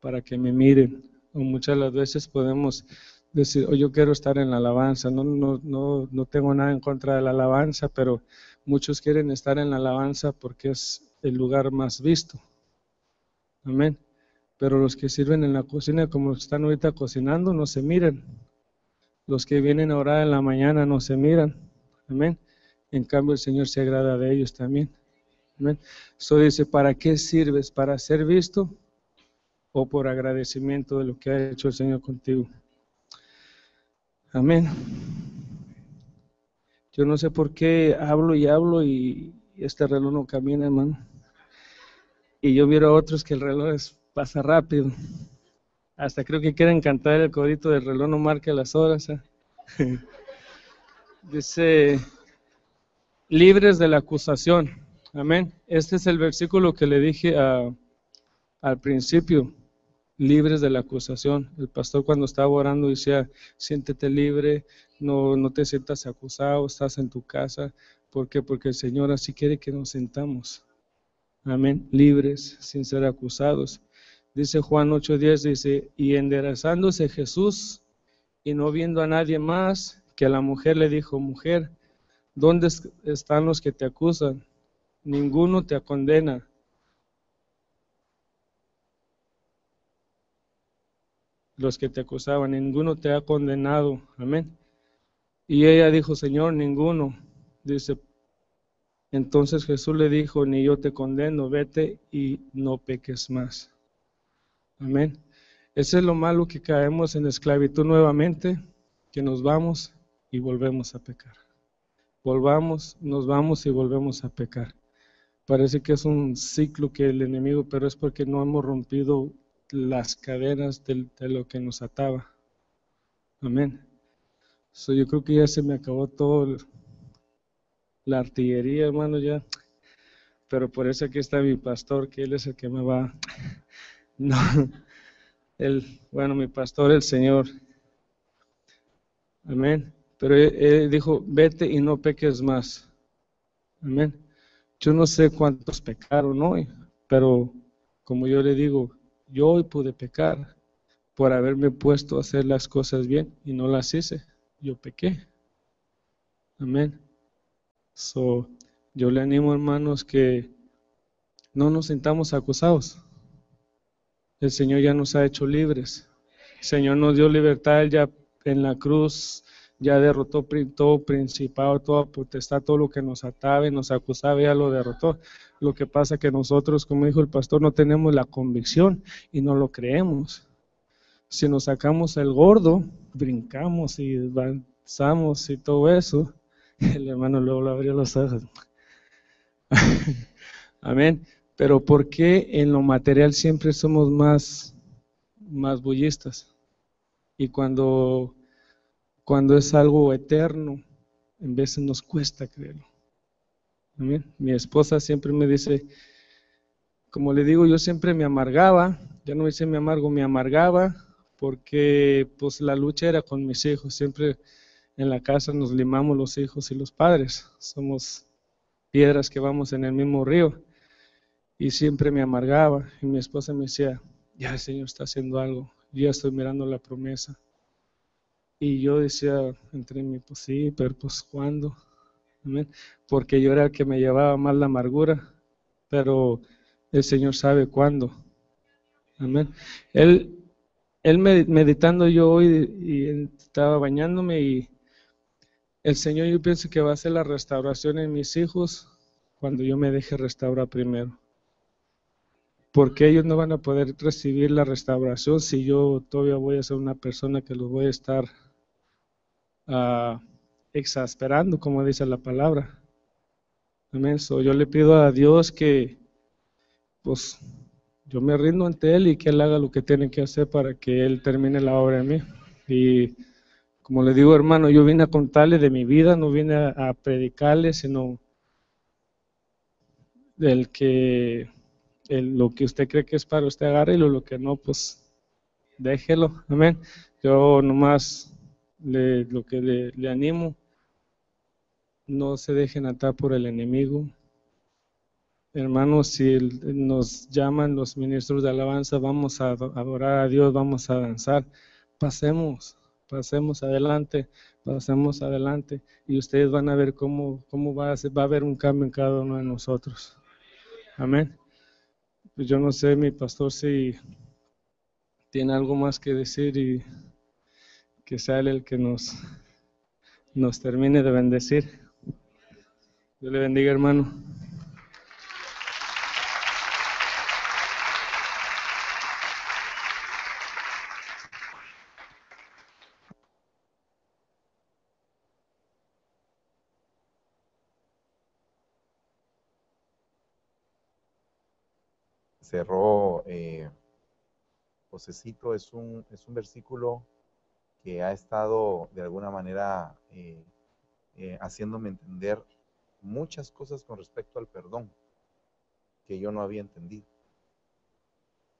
para que me miren. O muchas las veces podemos decir, oh, yo quiero estar en la alabanza. No, no, no, no tengo nada en contra de la alabanza, pero muchos quieren estar en la alabanza porque es el lugar más visto Amén. Pero los que sirven en la cocina, como están ahorita cocinando, no se miran. Los que vienen a orar en la mañana no se miran. Amén. En cambio, el Señor se agrada de ellos también. Amén. Eso dice, ¿para qué sirves? ¿Para ser visto o por agradecimiento de lo que ha hecho el Señor contigo? Amén. Yo no sé por qué hablo y hablo y este reloj no camina, hermano y yo miro a otros que el reloj pasa rápido. Hasta creo que quieren cantar el codito del reloj no marca las horas. ¿eh? Dice, libres de la acusación. Amén. Este es el versículo que le dije al principio, libres de la acusación. El pastor cuando estaba orando decía, siéntete libre, no, no te sientas acusado, estás en tu casa. ¿Por qué? Porque el Señor así quiere que nos sentamos amén, libres sin ser acusados. Dice Juan 8:10, dice, y enderezándose Jesús y no viendo a nadie más, que a la mujer le dijo, mujer, ¿dónde están los que te acusan? Ninguno te condena. Los que te acusaban, ninguno te ha condenado. Amén. Y ella dijo, Señor, ninguno. Dice, entonces Jesús le dijo, ni yo te condeno, vete y no peques más. Amén. Ese es lo malo que caemos en esclavitud nuevamente, que nos vamos y volvemos a pecar. Volvamos, nos vamos y volvemos a pecar. Parece que es un ciclo que el enemigo, pero es porque no hemos rompido las cadenas de, lo que nos ataba. Amén. Yo creo que ya se me acabó todo la artillería, hermano, ya. Pero por eso aquí está mi pastor, que él es el que me va. No, el, bueno, mi pastor, el Señor. Amén. Pero él, dijo, vete y no peques más. Amén. Yo no sé cuántos pecaron hoy, pero como yo le digo, yo hoy pude pecar por haberme puesto a hacer las cosas bien y no las hice. Yo pequé. Amén. So, yo le animo, hermanos, que no nos sintamos acusados. El Señor ya nos ha hecho libres. El Señor nos dio libertad ya en la cruz, ya derrotó todo principado, toda potestad, todo lo que nos ataba y nos acusaba, ya lo derrotó. Lo que pasa que nosotros, como dijo el pastor, no tenemos la convicción y no lo creemos. Si nos sacamos el gordo, brincamos y avanzamos y todo eso, el hermano luego lo abrió los ojos. Amén. Pero ¿por qué en lo material siempre somos más, más bullistas? Y cuando, cuando es algo eterno, en veces nos cuesta creerlo. Mi esposa siempre me dice, como le digo, yo siempre me amargaba, ya no me amargo, me amargaba, porque pues la lucha era con mis hijos, siempre en la casa nos limamos los hijos y los padres. Somos piedras que vamos en el mismo río. Y siempre me amargaba. Y mi esposa me decía, ya el Señor está haciendo algo. Ya estoy mirando la promesa. Y yo decía entre mí, pues sí, pero pues ¿cuándo? Porque yo era el que me llevaba más la amargura. Pero el Señor sabe cuándo. Amén. Él, él meditando yo hoy y estaba bañándome y el Señor yo pienso que va a hacer la restauración en mis hijos cuando yo me deje restaurar primero. Porque ellos no van a poder recibir la restauración si yo todavía voy a ser una persona que los voy a estar exasperando, como dice la palabra. Amén. yo le pido a Dios que, pues, yo me rindo ante Él y que Él haga lo que tiene que hacer para que Él termine la obra en mí. Y como le digo, hermano, yo vine a contarle de mi vida, no vine a, predicarle, sino del que lo que usted cree que es para usted, agárrelo, lo que no, pues déjelo. Amén. Yo nomás le, lo que le, animo, no se dejen atar por el enemigo. Hermanos, si nos llaman los ministros de alabanza, vamos a adorar a Dios, vamos a danzar, pasemos pasemos adelante, pasemos adelante y ustedes van a ver cómo, cómo va, a va a haber un cambio en cada uno de nosotros. Amén. Pues yo no sé, mi pastor, si tiene algo más que decir y que sea él el que nos, nos termine de bendecir. Dios le bendiga, hermano. cerró eh, Josecito, es un, es un versículo que ha estado de alguna manera eh, eh, haciéndome entender muchas cosas con respecto al perdón que yo no había entendido.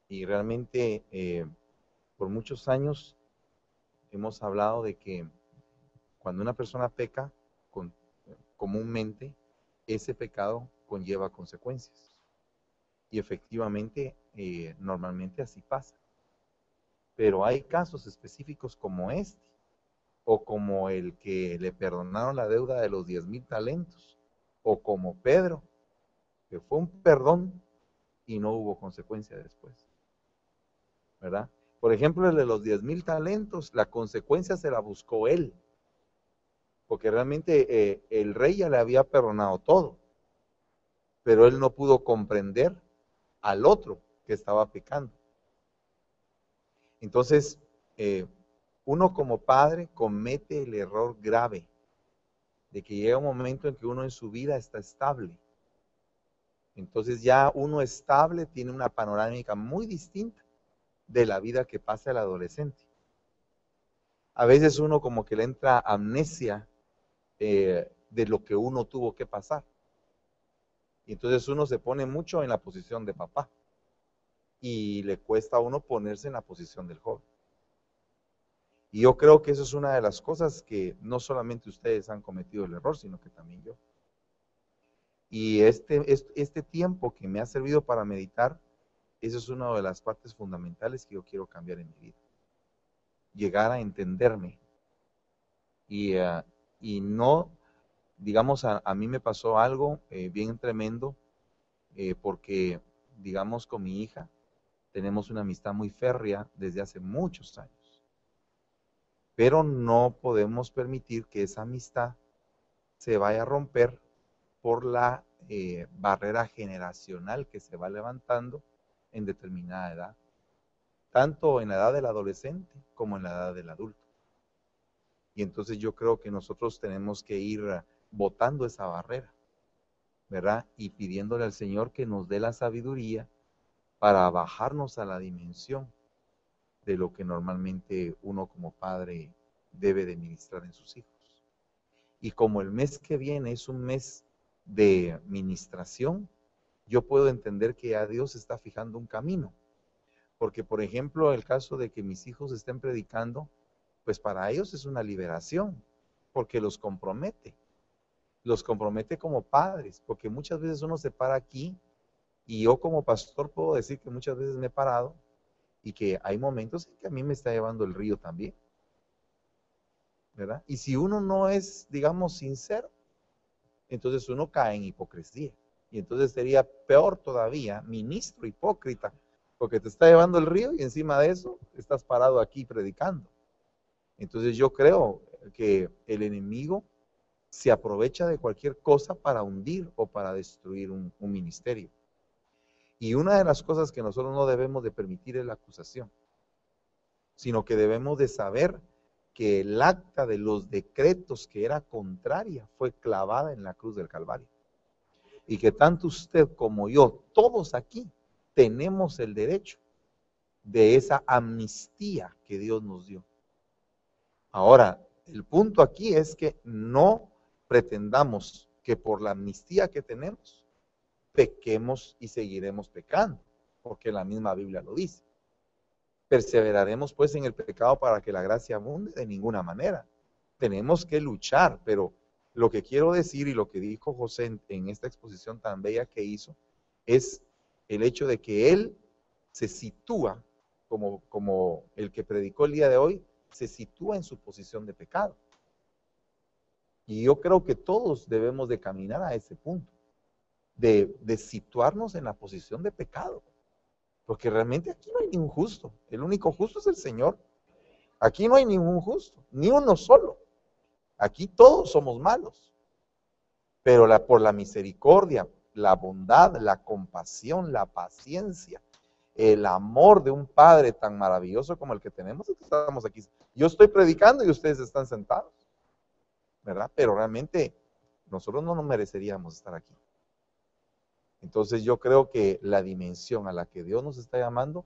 Y realmente eh, por muchos años hemos hablado de que cuando una persona peca, comúnmente ese pecado conlleva consecuencias. Y efectivamente, normalmente así pasa. Pero hay casos específicos como este, o como el que le perdonaron la deuda de los diez mil talentos, o como Pedro, que fue un perdón y no hubo consecuencia después. ¿Verdad? Por ejemplo, el de los 10 mil talentos, la consecuencia se la buscó él. Porque realmente eh, el rey ya le había perdonado todo. Pero él no pudo comprender al otro que estaba pecando. Entonces, eh, uno como padre comete el error grave de que llega un momento en que uno en su vida está estable. Entonces ya uno estable tiene una panorámica muy distinta de la vida que pasa el adolescente. A veces uno como que le entra amnesia eh, de lo que uno tuvo que pasar. Y entonces uno se pone mucho en la posición de papá. Y le cuesta a uno ponerse en la posición del joven. Y yo creo que eso es una de las cosas que no solamente ustedes han cometido el error, sino que también yo. Y este, este, tiempo que me ha servido para meditar, eso es una de las partes fundamentales que yo quiero cambiar en mi vida. Llegar a entenderme. Y, ah, no, digamos, a, mí me pasó algo eh, bien tremendo, eh, porque, digamos, con mi hija tenemos una amistad muy férrea desde hace muchos años. Pero no podemos permitir que esa amistad se vaya a romper por la eh, barrera generacional que se va levantando en determinada edad, tanto en la edad del adolescente como en la edad del adulto. Y entonces yo creo que nosotros tenemos que ir botando esa barrera, ¿verdad? Y pidiéndole al Señor que nos dé la sabiduría para bajarnos a la dimensión de lo que normalmente uno como padre debe de ministrar en sus hijos. Y como el mes que viene es un mes de ministración, yo puedo entender que a Dios está fijando un camino. Porque, por ejemplo, el caso de que mis hijos estén predicando, pues para ellos es una liberación, porque los compromete. Los compromete como padres, porque muchas veces uno se para aquí y yo como pastor puedo decir que muchas veces me he parado y que hay momentos en que a mí me está llevando el río también. ¿Verdad? Y si uno no es, digamos, sincero, entonces uno cae en hipocresía. Y entonces sería peor todavía, ministro hipócrita, porque te está llevando el río y encima de eso estás parado aquí predicando. Entonces yo creo que el enemigo se aprovecha de cualquier cosa para hundir o para destruir un, un ministerio. Y una de las cosas que nosotros no debemos de permitir es la acusación, sino que debemos de saber que el acta de los decretos que era contraria fue clavada en la cruz del Calvario. Y que tanto usted como yo, todos aquí, tenemos el derecho de esa amnistía que Dios nos dio. Ahora, el punto aquí es que no pretendamos que por la amnistía que tenemos, pequemos y seguiremos pecando, porque la misma Biblia lo dice perseveraremos pues en el pecado para que la gracia abunde de ninguna manera. Tenemos que luchar, pero lo que quiero decir y lo que dijo José en, esta exposición tan bella que hizo es el hecho de que él se sitúa como, como el que predicó el día de hoy, se sitúa en su posición de pecado. Y yo creo que todos debemos de caminar a ese punto, de, situarnos en la posición de pecado. Porque realmente aquí no hay ningún justo. El único justo es el Señor. Aquí no hay ningún justo, ni uno solo. Aquí todos somos malos. Pero la, por la misericordia, la bondad, la compasión, la paciencia, el amor de un Padre tan maravilloso como el que tenemos, estamos aquí. Yo estoy predicando y ustedes están sentados. ¿Verdad? Pero realmente nosotros no nos mereceríamos estar aquí. Entonces yo creo que la dimensión a la que Dios nos está llamando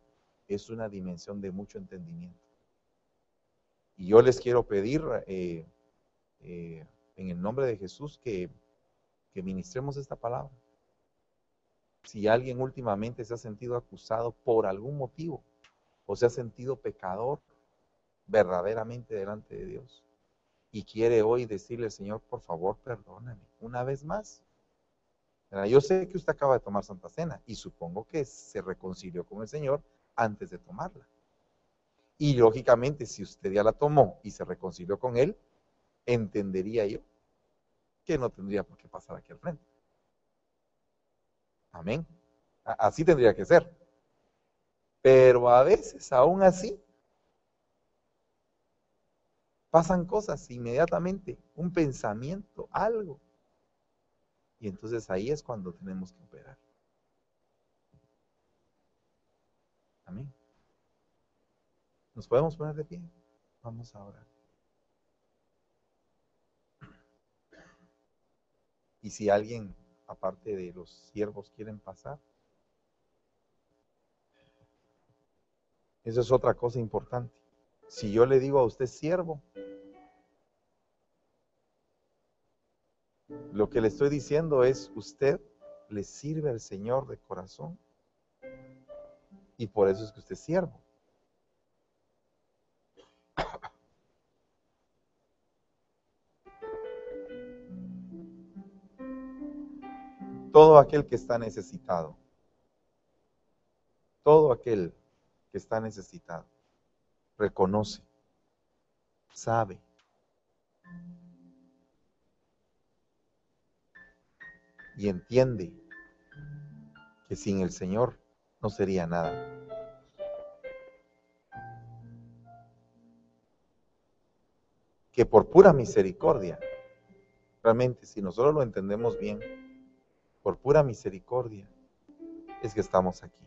es una dimensión de mucho entendimiento. Y yo les quiero pedir eh, eh, en el nombre de Jesús que, que ministremos esta palabra. Si alguien últimamente se ha sentido acusado por algún motivo o se ha sentido pecador verdaderamente delante de Dios y quiere hoy decirle, Señor, por favor, perdóname una vez más, yo sé que usted acaba de tomar Santa Cena y supongo que se reconcilió con el Señor antes de tomarla. Y lógicamente, si usted ya la tomó y se reconcilió con Él, entendería yo que no tendría por qué pasar aquí al frente. Amén. Así tendría que ser. Pero a veces, aún así, pasan cosas inmediatamente, un pensamiento, algo, y entonces ahí es cuando tenemos que operar. Amén. ¿Nos podemos poner de pie? Vamos a orar. Y si alguien, aparte de los siervos, quieren pasar, eso es otra cosa importante. Si yo le digo a usted siervo, lo que le estoy diciendo es, usted le sirve al Señor de corazón. Y por eso es que usted es siervo. Todo aquel que está necesitado, todo aquel que está necesitado, reconoce, sabe. Y entiende que sin el Señor no sería nada. Que por pura misericordia, realmente si nosotros lo entendemos bien, por pura misericordia, es que estamos aquí.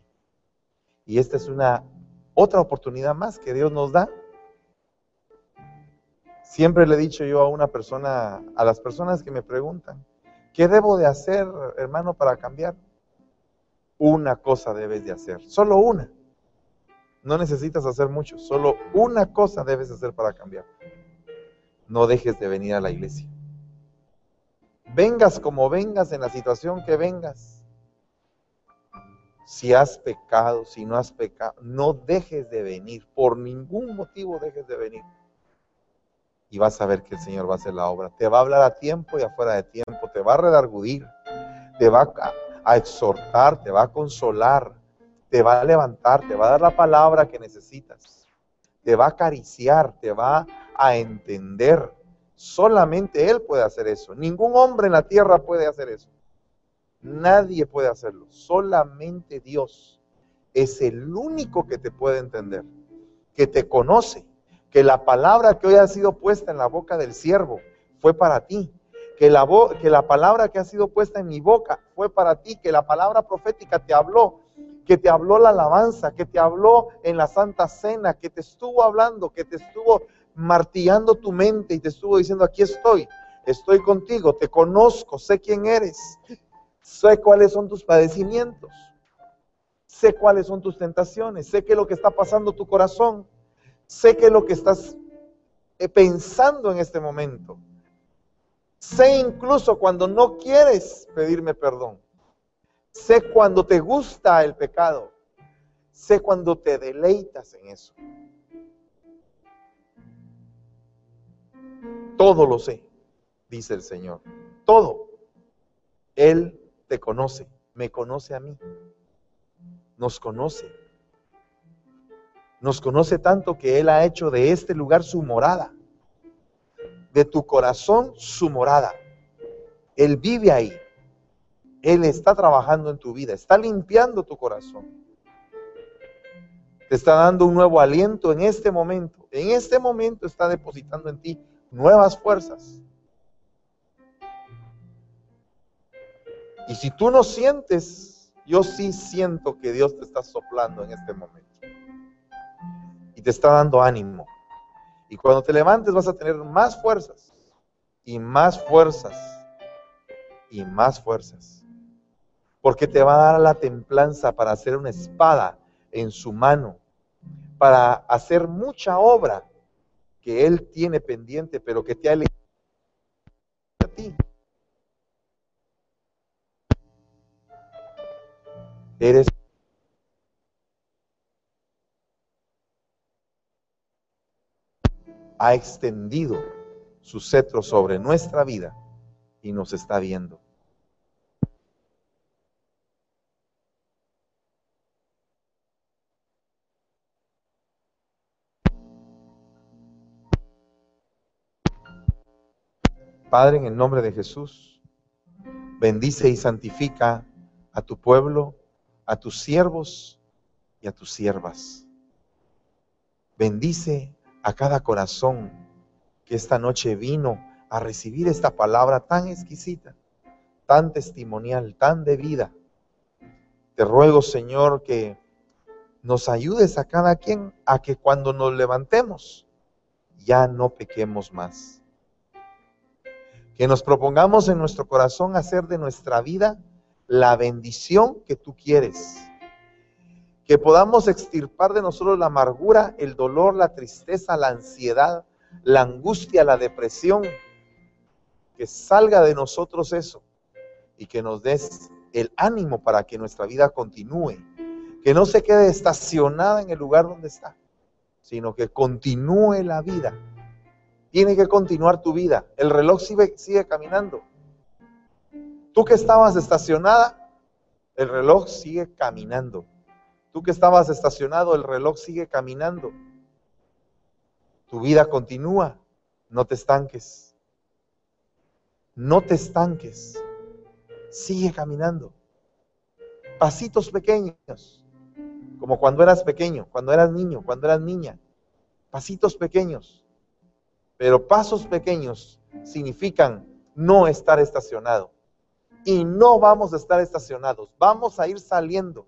Y esta es una otra oportunidad más que Dios nos da. Siempre le he dicho yo a una persona, a las personas que me preguntan, ¿qué debo de hacer, hermano, para cambiar? Una cosa debes de hacer, solo una. No necesitas hacer mucho, solo una cosa debes hacer para cambiar. No dejes de venir a la iglesia. Vengas como vengas en la situación que vengas si has pecado, si no has pecado, no dejes de venir, por ningún motivo dejes de venir. Y vas a ver que el Señor va a hacer la obra. Te va a hablar a tiempo y afuera de tiempo, te va a redargudir, te va a, exhortar, te va a consolar, te va a levantar, te va a dar la palabra que necesitas, te va a acariciar, te va a entender. Solamente Él puede hacer eso. Ningún hombre en la tierra puede hacer eso. Nadie puede hacerlo, solamente Dios es el único que te puede entender, que te conoce, que la palabra que hoy ha sido puesta en la boca del siervo fue para ti, que la, que la palabra que ha sido puesta en mi boca fue para ti, que la palabra profética te habló, que te habló la alabanza, que te habló en la Santa Cena, que te estuvo hablando, que te estuvo martillando tu mente y te estuvo diciendo, aquí estoy, estoy contigo, te conozco, sé quién eres, Sé cuáles son tus padecimientos. Sé cuáles son tus tentaciones. Sé qué es lo que está pasando tu corazón. Sé qué es lo que estás eh, pensando en este momento. Sé incluso cuando no quieres pedirme perdón. Sé cuando te gusta el pecado. Sé cuando te deleitas en eso. Todo lo sé, dice el Señor. Todo. Él te conoce, me conoce a mí, nos conoce. Nos conoce tanto que Él ha hecho de este lugar su morada, de tu corazón su morada. Él vive ahí. Él está trabajando en tu vida, está limpiando tu corazón. Te está dando un nuevo aliento en este momento. En este momento está depositando en ti nuevas fuerzas. Y si tú no sientes, yo sí siento que Dios te está soplando en este momento. Te está dando ánimo. Y cuando te levantes vas a tener más fuerzas. Y más fuerzas. Y más fuerzas. Porque te va a dar la templanza para hacer una espada en su mano. Para hacer mucha obra que Él tiene pendiente, pero que te ha elegido a ti. Eres ha extendido su cetro sobre nuestra vida y nos está viendo. Padre, en el nombre de Jesús, bendice y santifica a tu pueblo a tus siervos y a tus siervas. Bendice a cada corazón que esta noche vino a recibir esta palabra tan exquisita, tan testimonial, tan de vida. Te ruego, Señor, que nos ayudes a cada quien a que cuando nos levantemos ya no pequemos más. Que nos propongamos en nuestro corazón hacer de nuestra vida la bendición que tú quieres. Que podamos extirpar de nosotros la amargura, el dolor, la tristeza, la ansiedad, la angustia, la depresión. Que salga de nosotros eso y que nos des el ánimo para que nuestra vida continúe. Que no se quede estacionada en el lugar donde está, sino que continúe la vida. Tiene que continuar tu vida. El reloj sigue, sigue caminando. Tú que estabas estacionada, el reloj sigue caminando. Tú que estabas estacionado, el reloj sigue caminando. Tu vida continúa. No te estanques. No te estanques. Sigue caminando. Pasitos pequeños. Como cuando eras pequeño, cuando eras niño, cuando eras niña. Pasitos pequeños. Pero pasos pequeños significan no estar estacionado. Y no vamos a estar estacionados. Vamos a ir saliendo.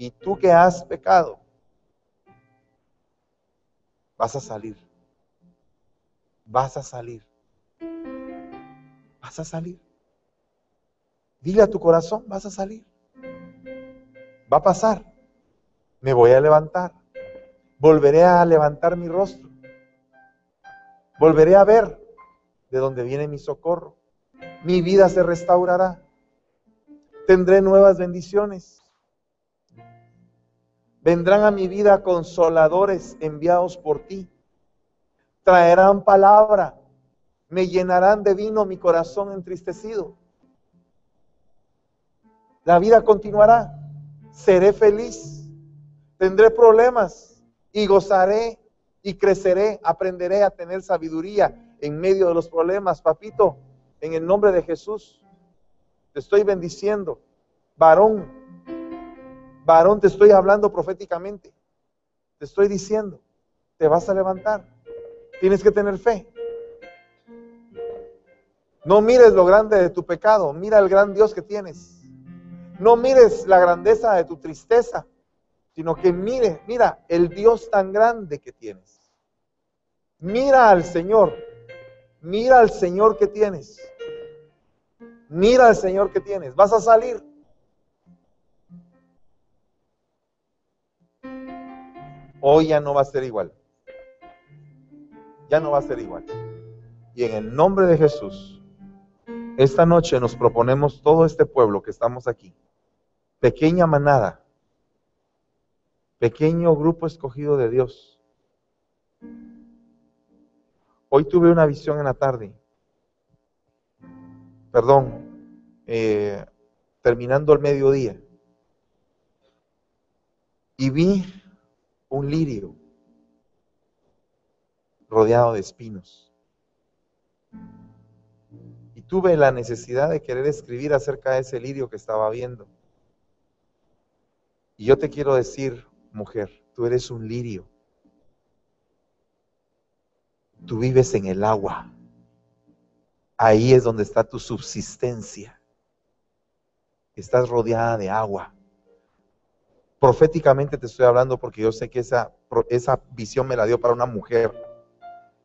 Y tú que has pecado, vas a salir. Vas a salir. Vas a salir. Dile a tu corazón, vas a salir. Va a pasar. Me voy a levantar. Volveré a levantar mi rostro. Volveré a ver de dónde viene mi socorro. Mi vida se restaurará. Tendré nuevas bendiciones. Vendrán a mi vida consoladores enviados por ti. Traerán palabra. Me llenarán de vino mi corazón entristecido. La vida continuará. Seré feliz. Tendré problemas y gozaré y creceré. Aprenderé a tener sabiduría en medio de los problemas. Papito, en el nombre de Jesús, te estoy bendiciendo. Varón, varón, te estoy hablando proféticamente. Te estoy diciendo, te vas a levantar. Tienes que tener fe. No mires lo grande de tu pecado, mira el gran Dios que tienes. No mires la grandeza de tu tristeza, sino que mire, mira el Dios tan grande que tienes. Mira al Señor, mira al Señor que tienes. Mira al Señor que tienes. Vas a salir. Hoy ya no va a ser igual. Ya no va a ser igual. Y en el nombre de Jesús, esta noche nos proponemos todo este pueblo que estamos aquí pequeña manada, pequeño grupo escogido de Dios. Hoy tuve una visión en la tarde, perdón, eh, terminando el mediodía, y vi un lirio rodeado de espinos. Y tuve la necesidad de querer escribir acerca de ese lirio que estaba viendo. Y yo te quiero decir, mujer, tú eres un lirio. Tú vives en el agua. Ahí es donde está tu subsistencia. Estás rodeada de agua. Proféticamente te estoy hablando porque yo sé que esa, esa visión me la dio para una mujer.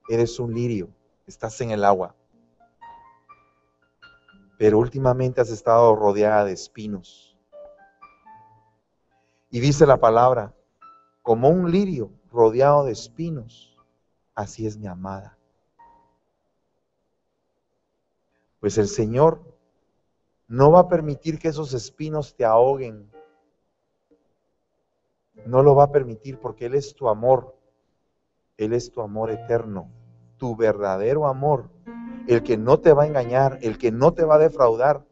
Eres un lirio, estás en el agua. Pero últimamente has estado rodeada de espinos y dice la palabra, como un lirio rodeado de espinos, así es mi amada. Pues el Señor no va a permitir que esos espinos te ahoguen. No lo va a permitir porque Él es tu amor. Él es tu amor eterno, tu verdadero amor, el que no te va a engañar, el que no te va a defraudar,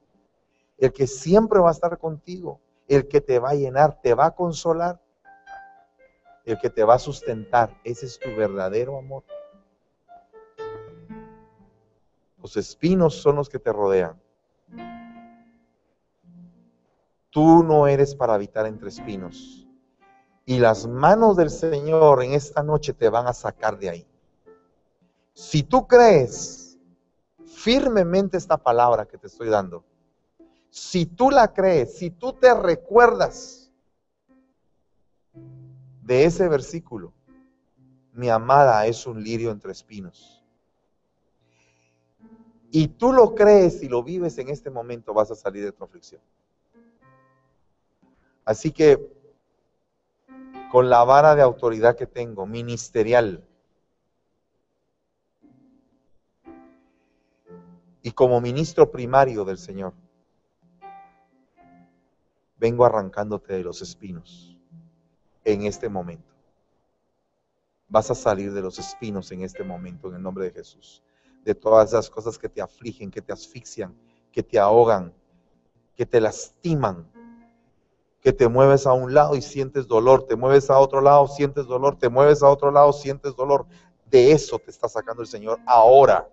el que siempre va a estar contigo el que te va a llenar, te va a consolar, el que te va a sustentar. Ese es tu verdadero amor. Los espinos son los que te rodean. Tú no eres para habitar entre espinos. Y las manos del Señor en esta noche te van a sacar de ahí. Si tú crees firmemente esta palabra que te estoy dando, si tú la crees, si tú te recuerdas de ese versículo, mi amada es un lirio entre espinos. Y tú lo crees y lo vives en este momento, vas a salir de tu aflicción. Así que, con la vara de autoridad que tengo, ministerial, y como ministro primario del Señor, vengo arrancándote de los espinos en este momento. Vas a salir de los espinos en este momento, en el nombre de Jesús. De todas esas cosas que te afligen, que te asfixian, que te ahogan, que te lastiman, que te mueves a un lado y sientes dolor, te mueves a otro lado, sientes dolor, te mueves a otro lado, sientes dolor. De eso te está sacando el Señor ahora.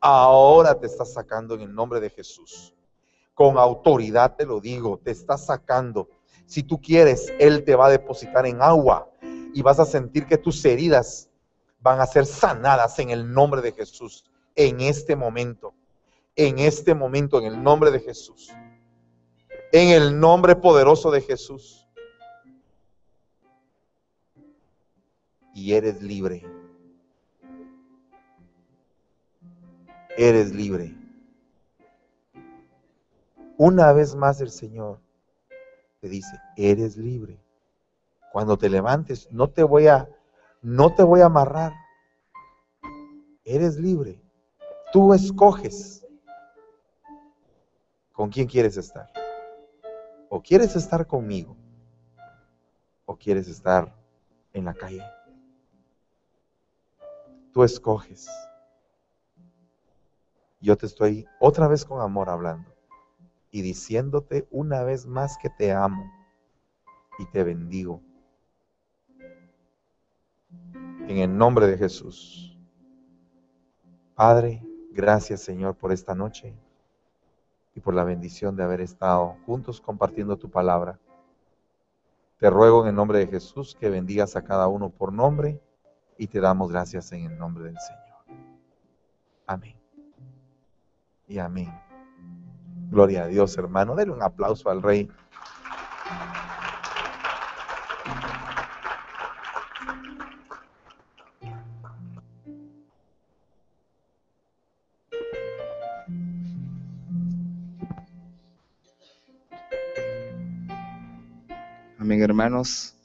Ahora te está sacando en el nombre de Jesús. Con autoridad te lo digo, te está sacando. Si tú quieres, Él te va a depositar en agua y vas a sentir que tus heridas van a ser sanadas en el nombre de Jesús. En este momento, en este momento, en el nombre de Jesús en el nombre poderoso de Jesús. Y eres libre. Eres libre. Una vez más el Señor te dice, eres libre. Cuando te levantes, no te voy a no te voy a amarrar. Eres libre. Tú escoges con quién quieres estar. O quieres estar conmigo o quieres estar en la calle. Tú escoges. Yo te estoy otra vez con amor hablando y diciéndote una vez más que te amo y te bendigo. En el nombre de Jesús. Padre, gracias Señor por esta noche y por la bendición de haber estado juntos compartiendo tu palabra. Te ruego en el nombre de Jesús que bendigas a cada uno por nombre y te damos gracias en el nombre del Señor. Amén. Y amén. Gloria a Dios, hermano. Denle un aplauso al Rey. Hermanos.